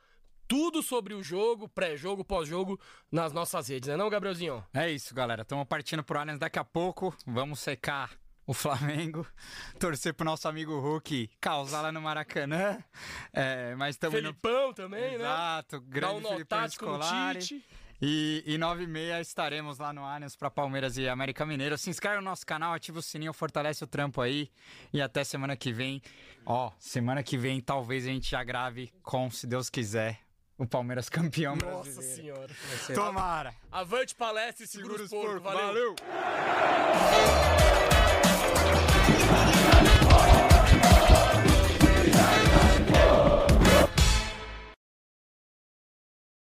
tudo sobre o jogo, pré-jogo, pós-jogo, nas nossas redes, né não, Gabrielzinho? É isso, galera. Estamos partindo pro Allianz daqui a pouco. Vamos secar o Flamengo, torcer pro nosso amigo Hulk causar lá no Maracanã. É, mas estamos indo... Felipão também, né? Exato, grande Dá um Felipão Scolari. E, e 9 e meia estaremos lá no Allianz para Palmeiras e América Mineiro. Se inscreve no nosso canal, ativa o sininho, fortalece o trampo aí. E até semana que vem. Ó, semana que vem talvez a gente já grave com, se Deus quiser, o Palmeiras campeão Nossa brasileiro. Nossa senhora. Tomara. Avante palestra e segura, segura os porcos. Porco. Valeu. Valeu.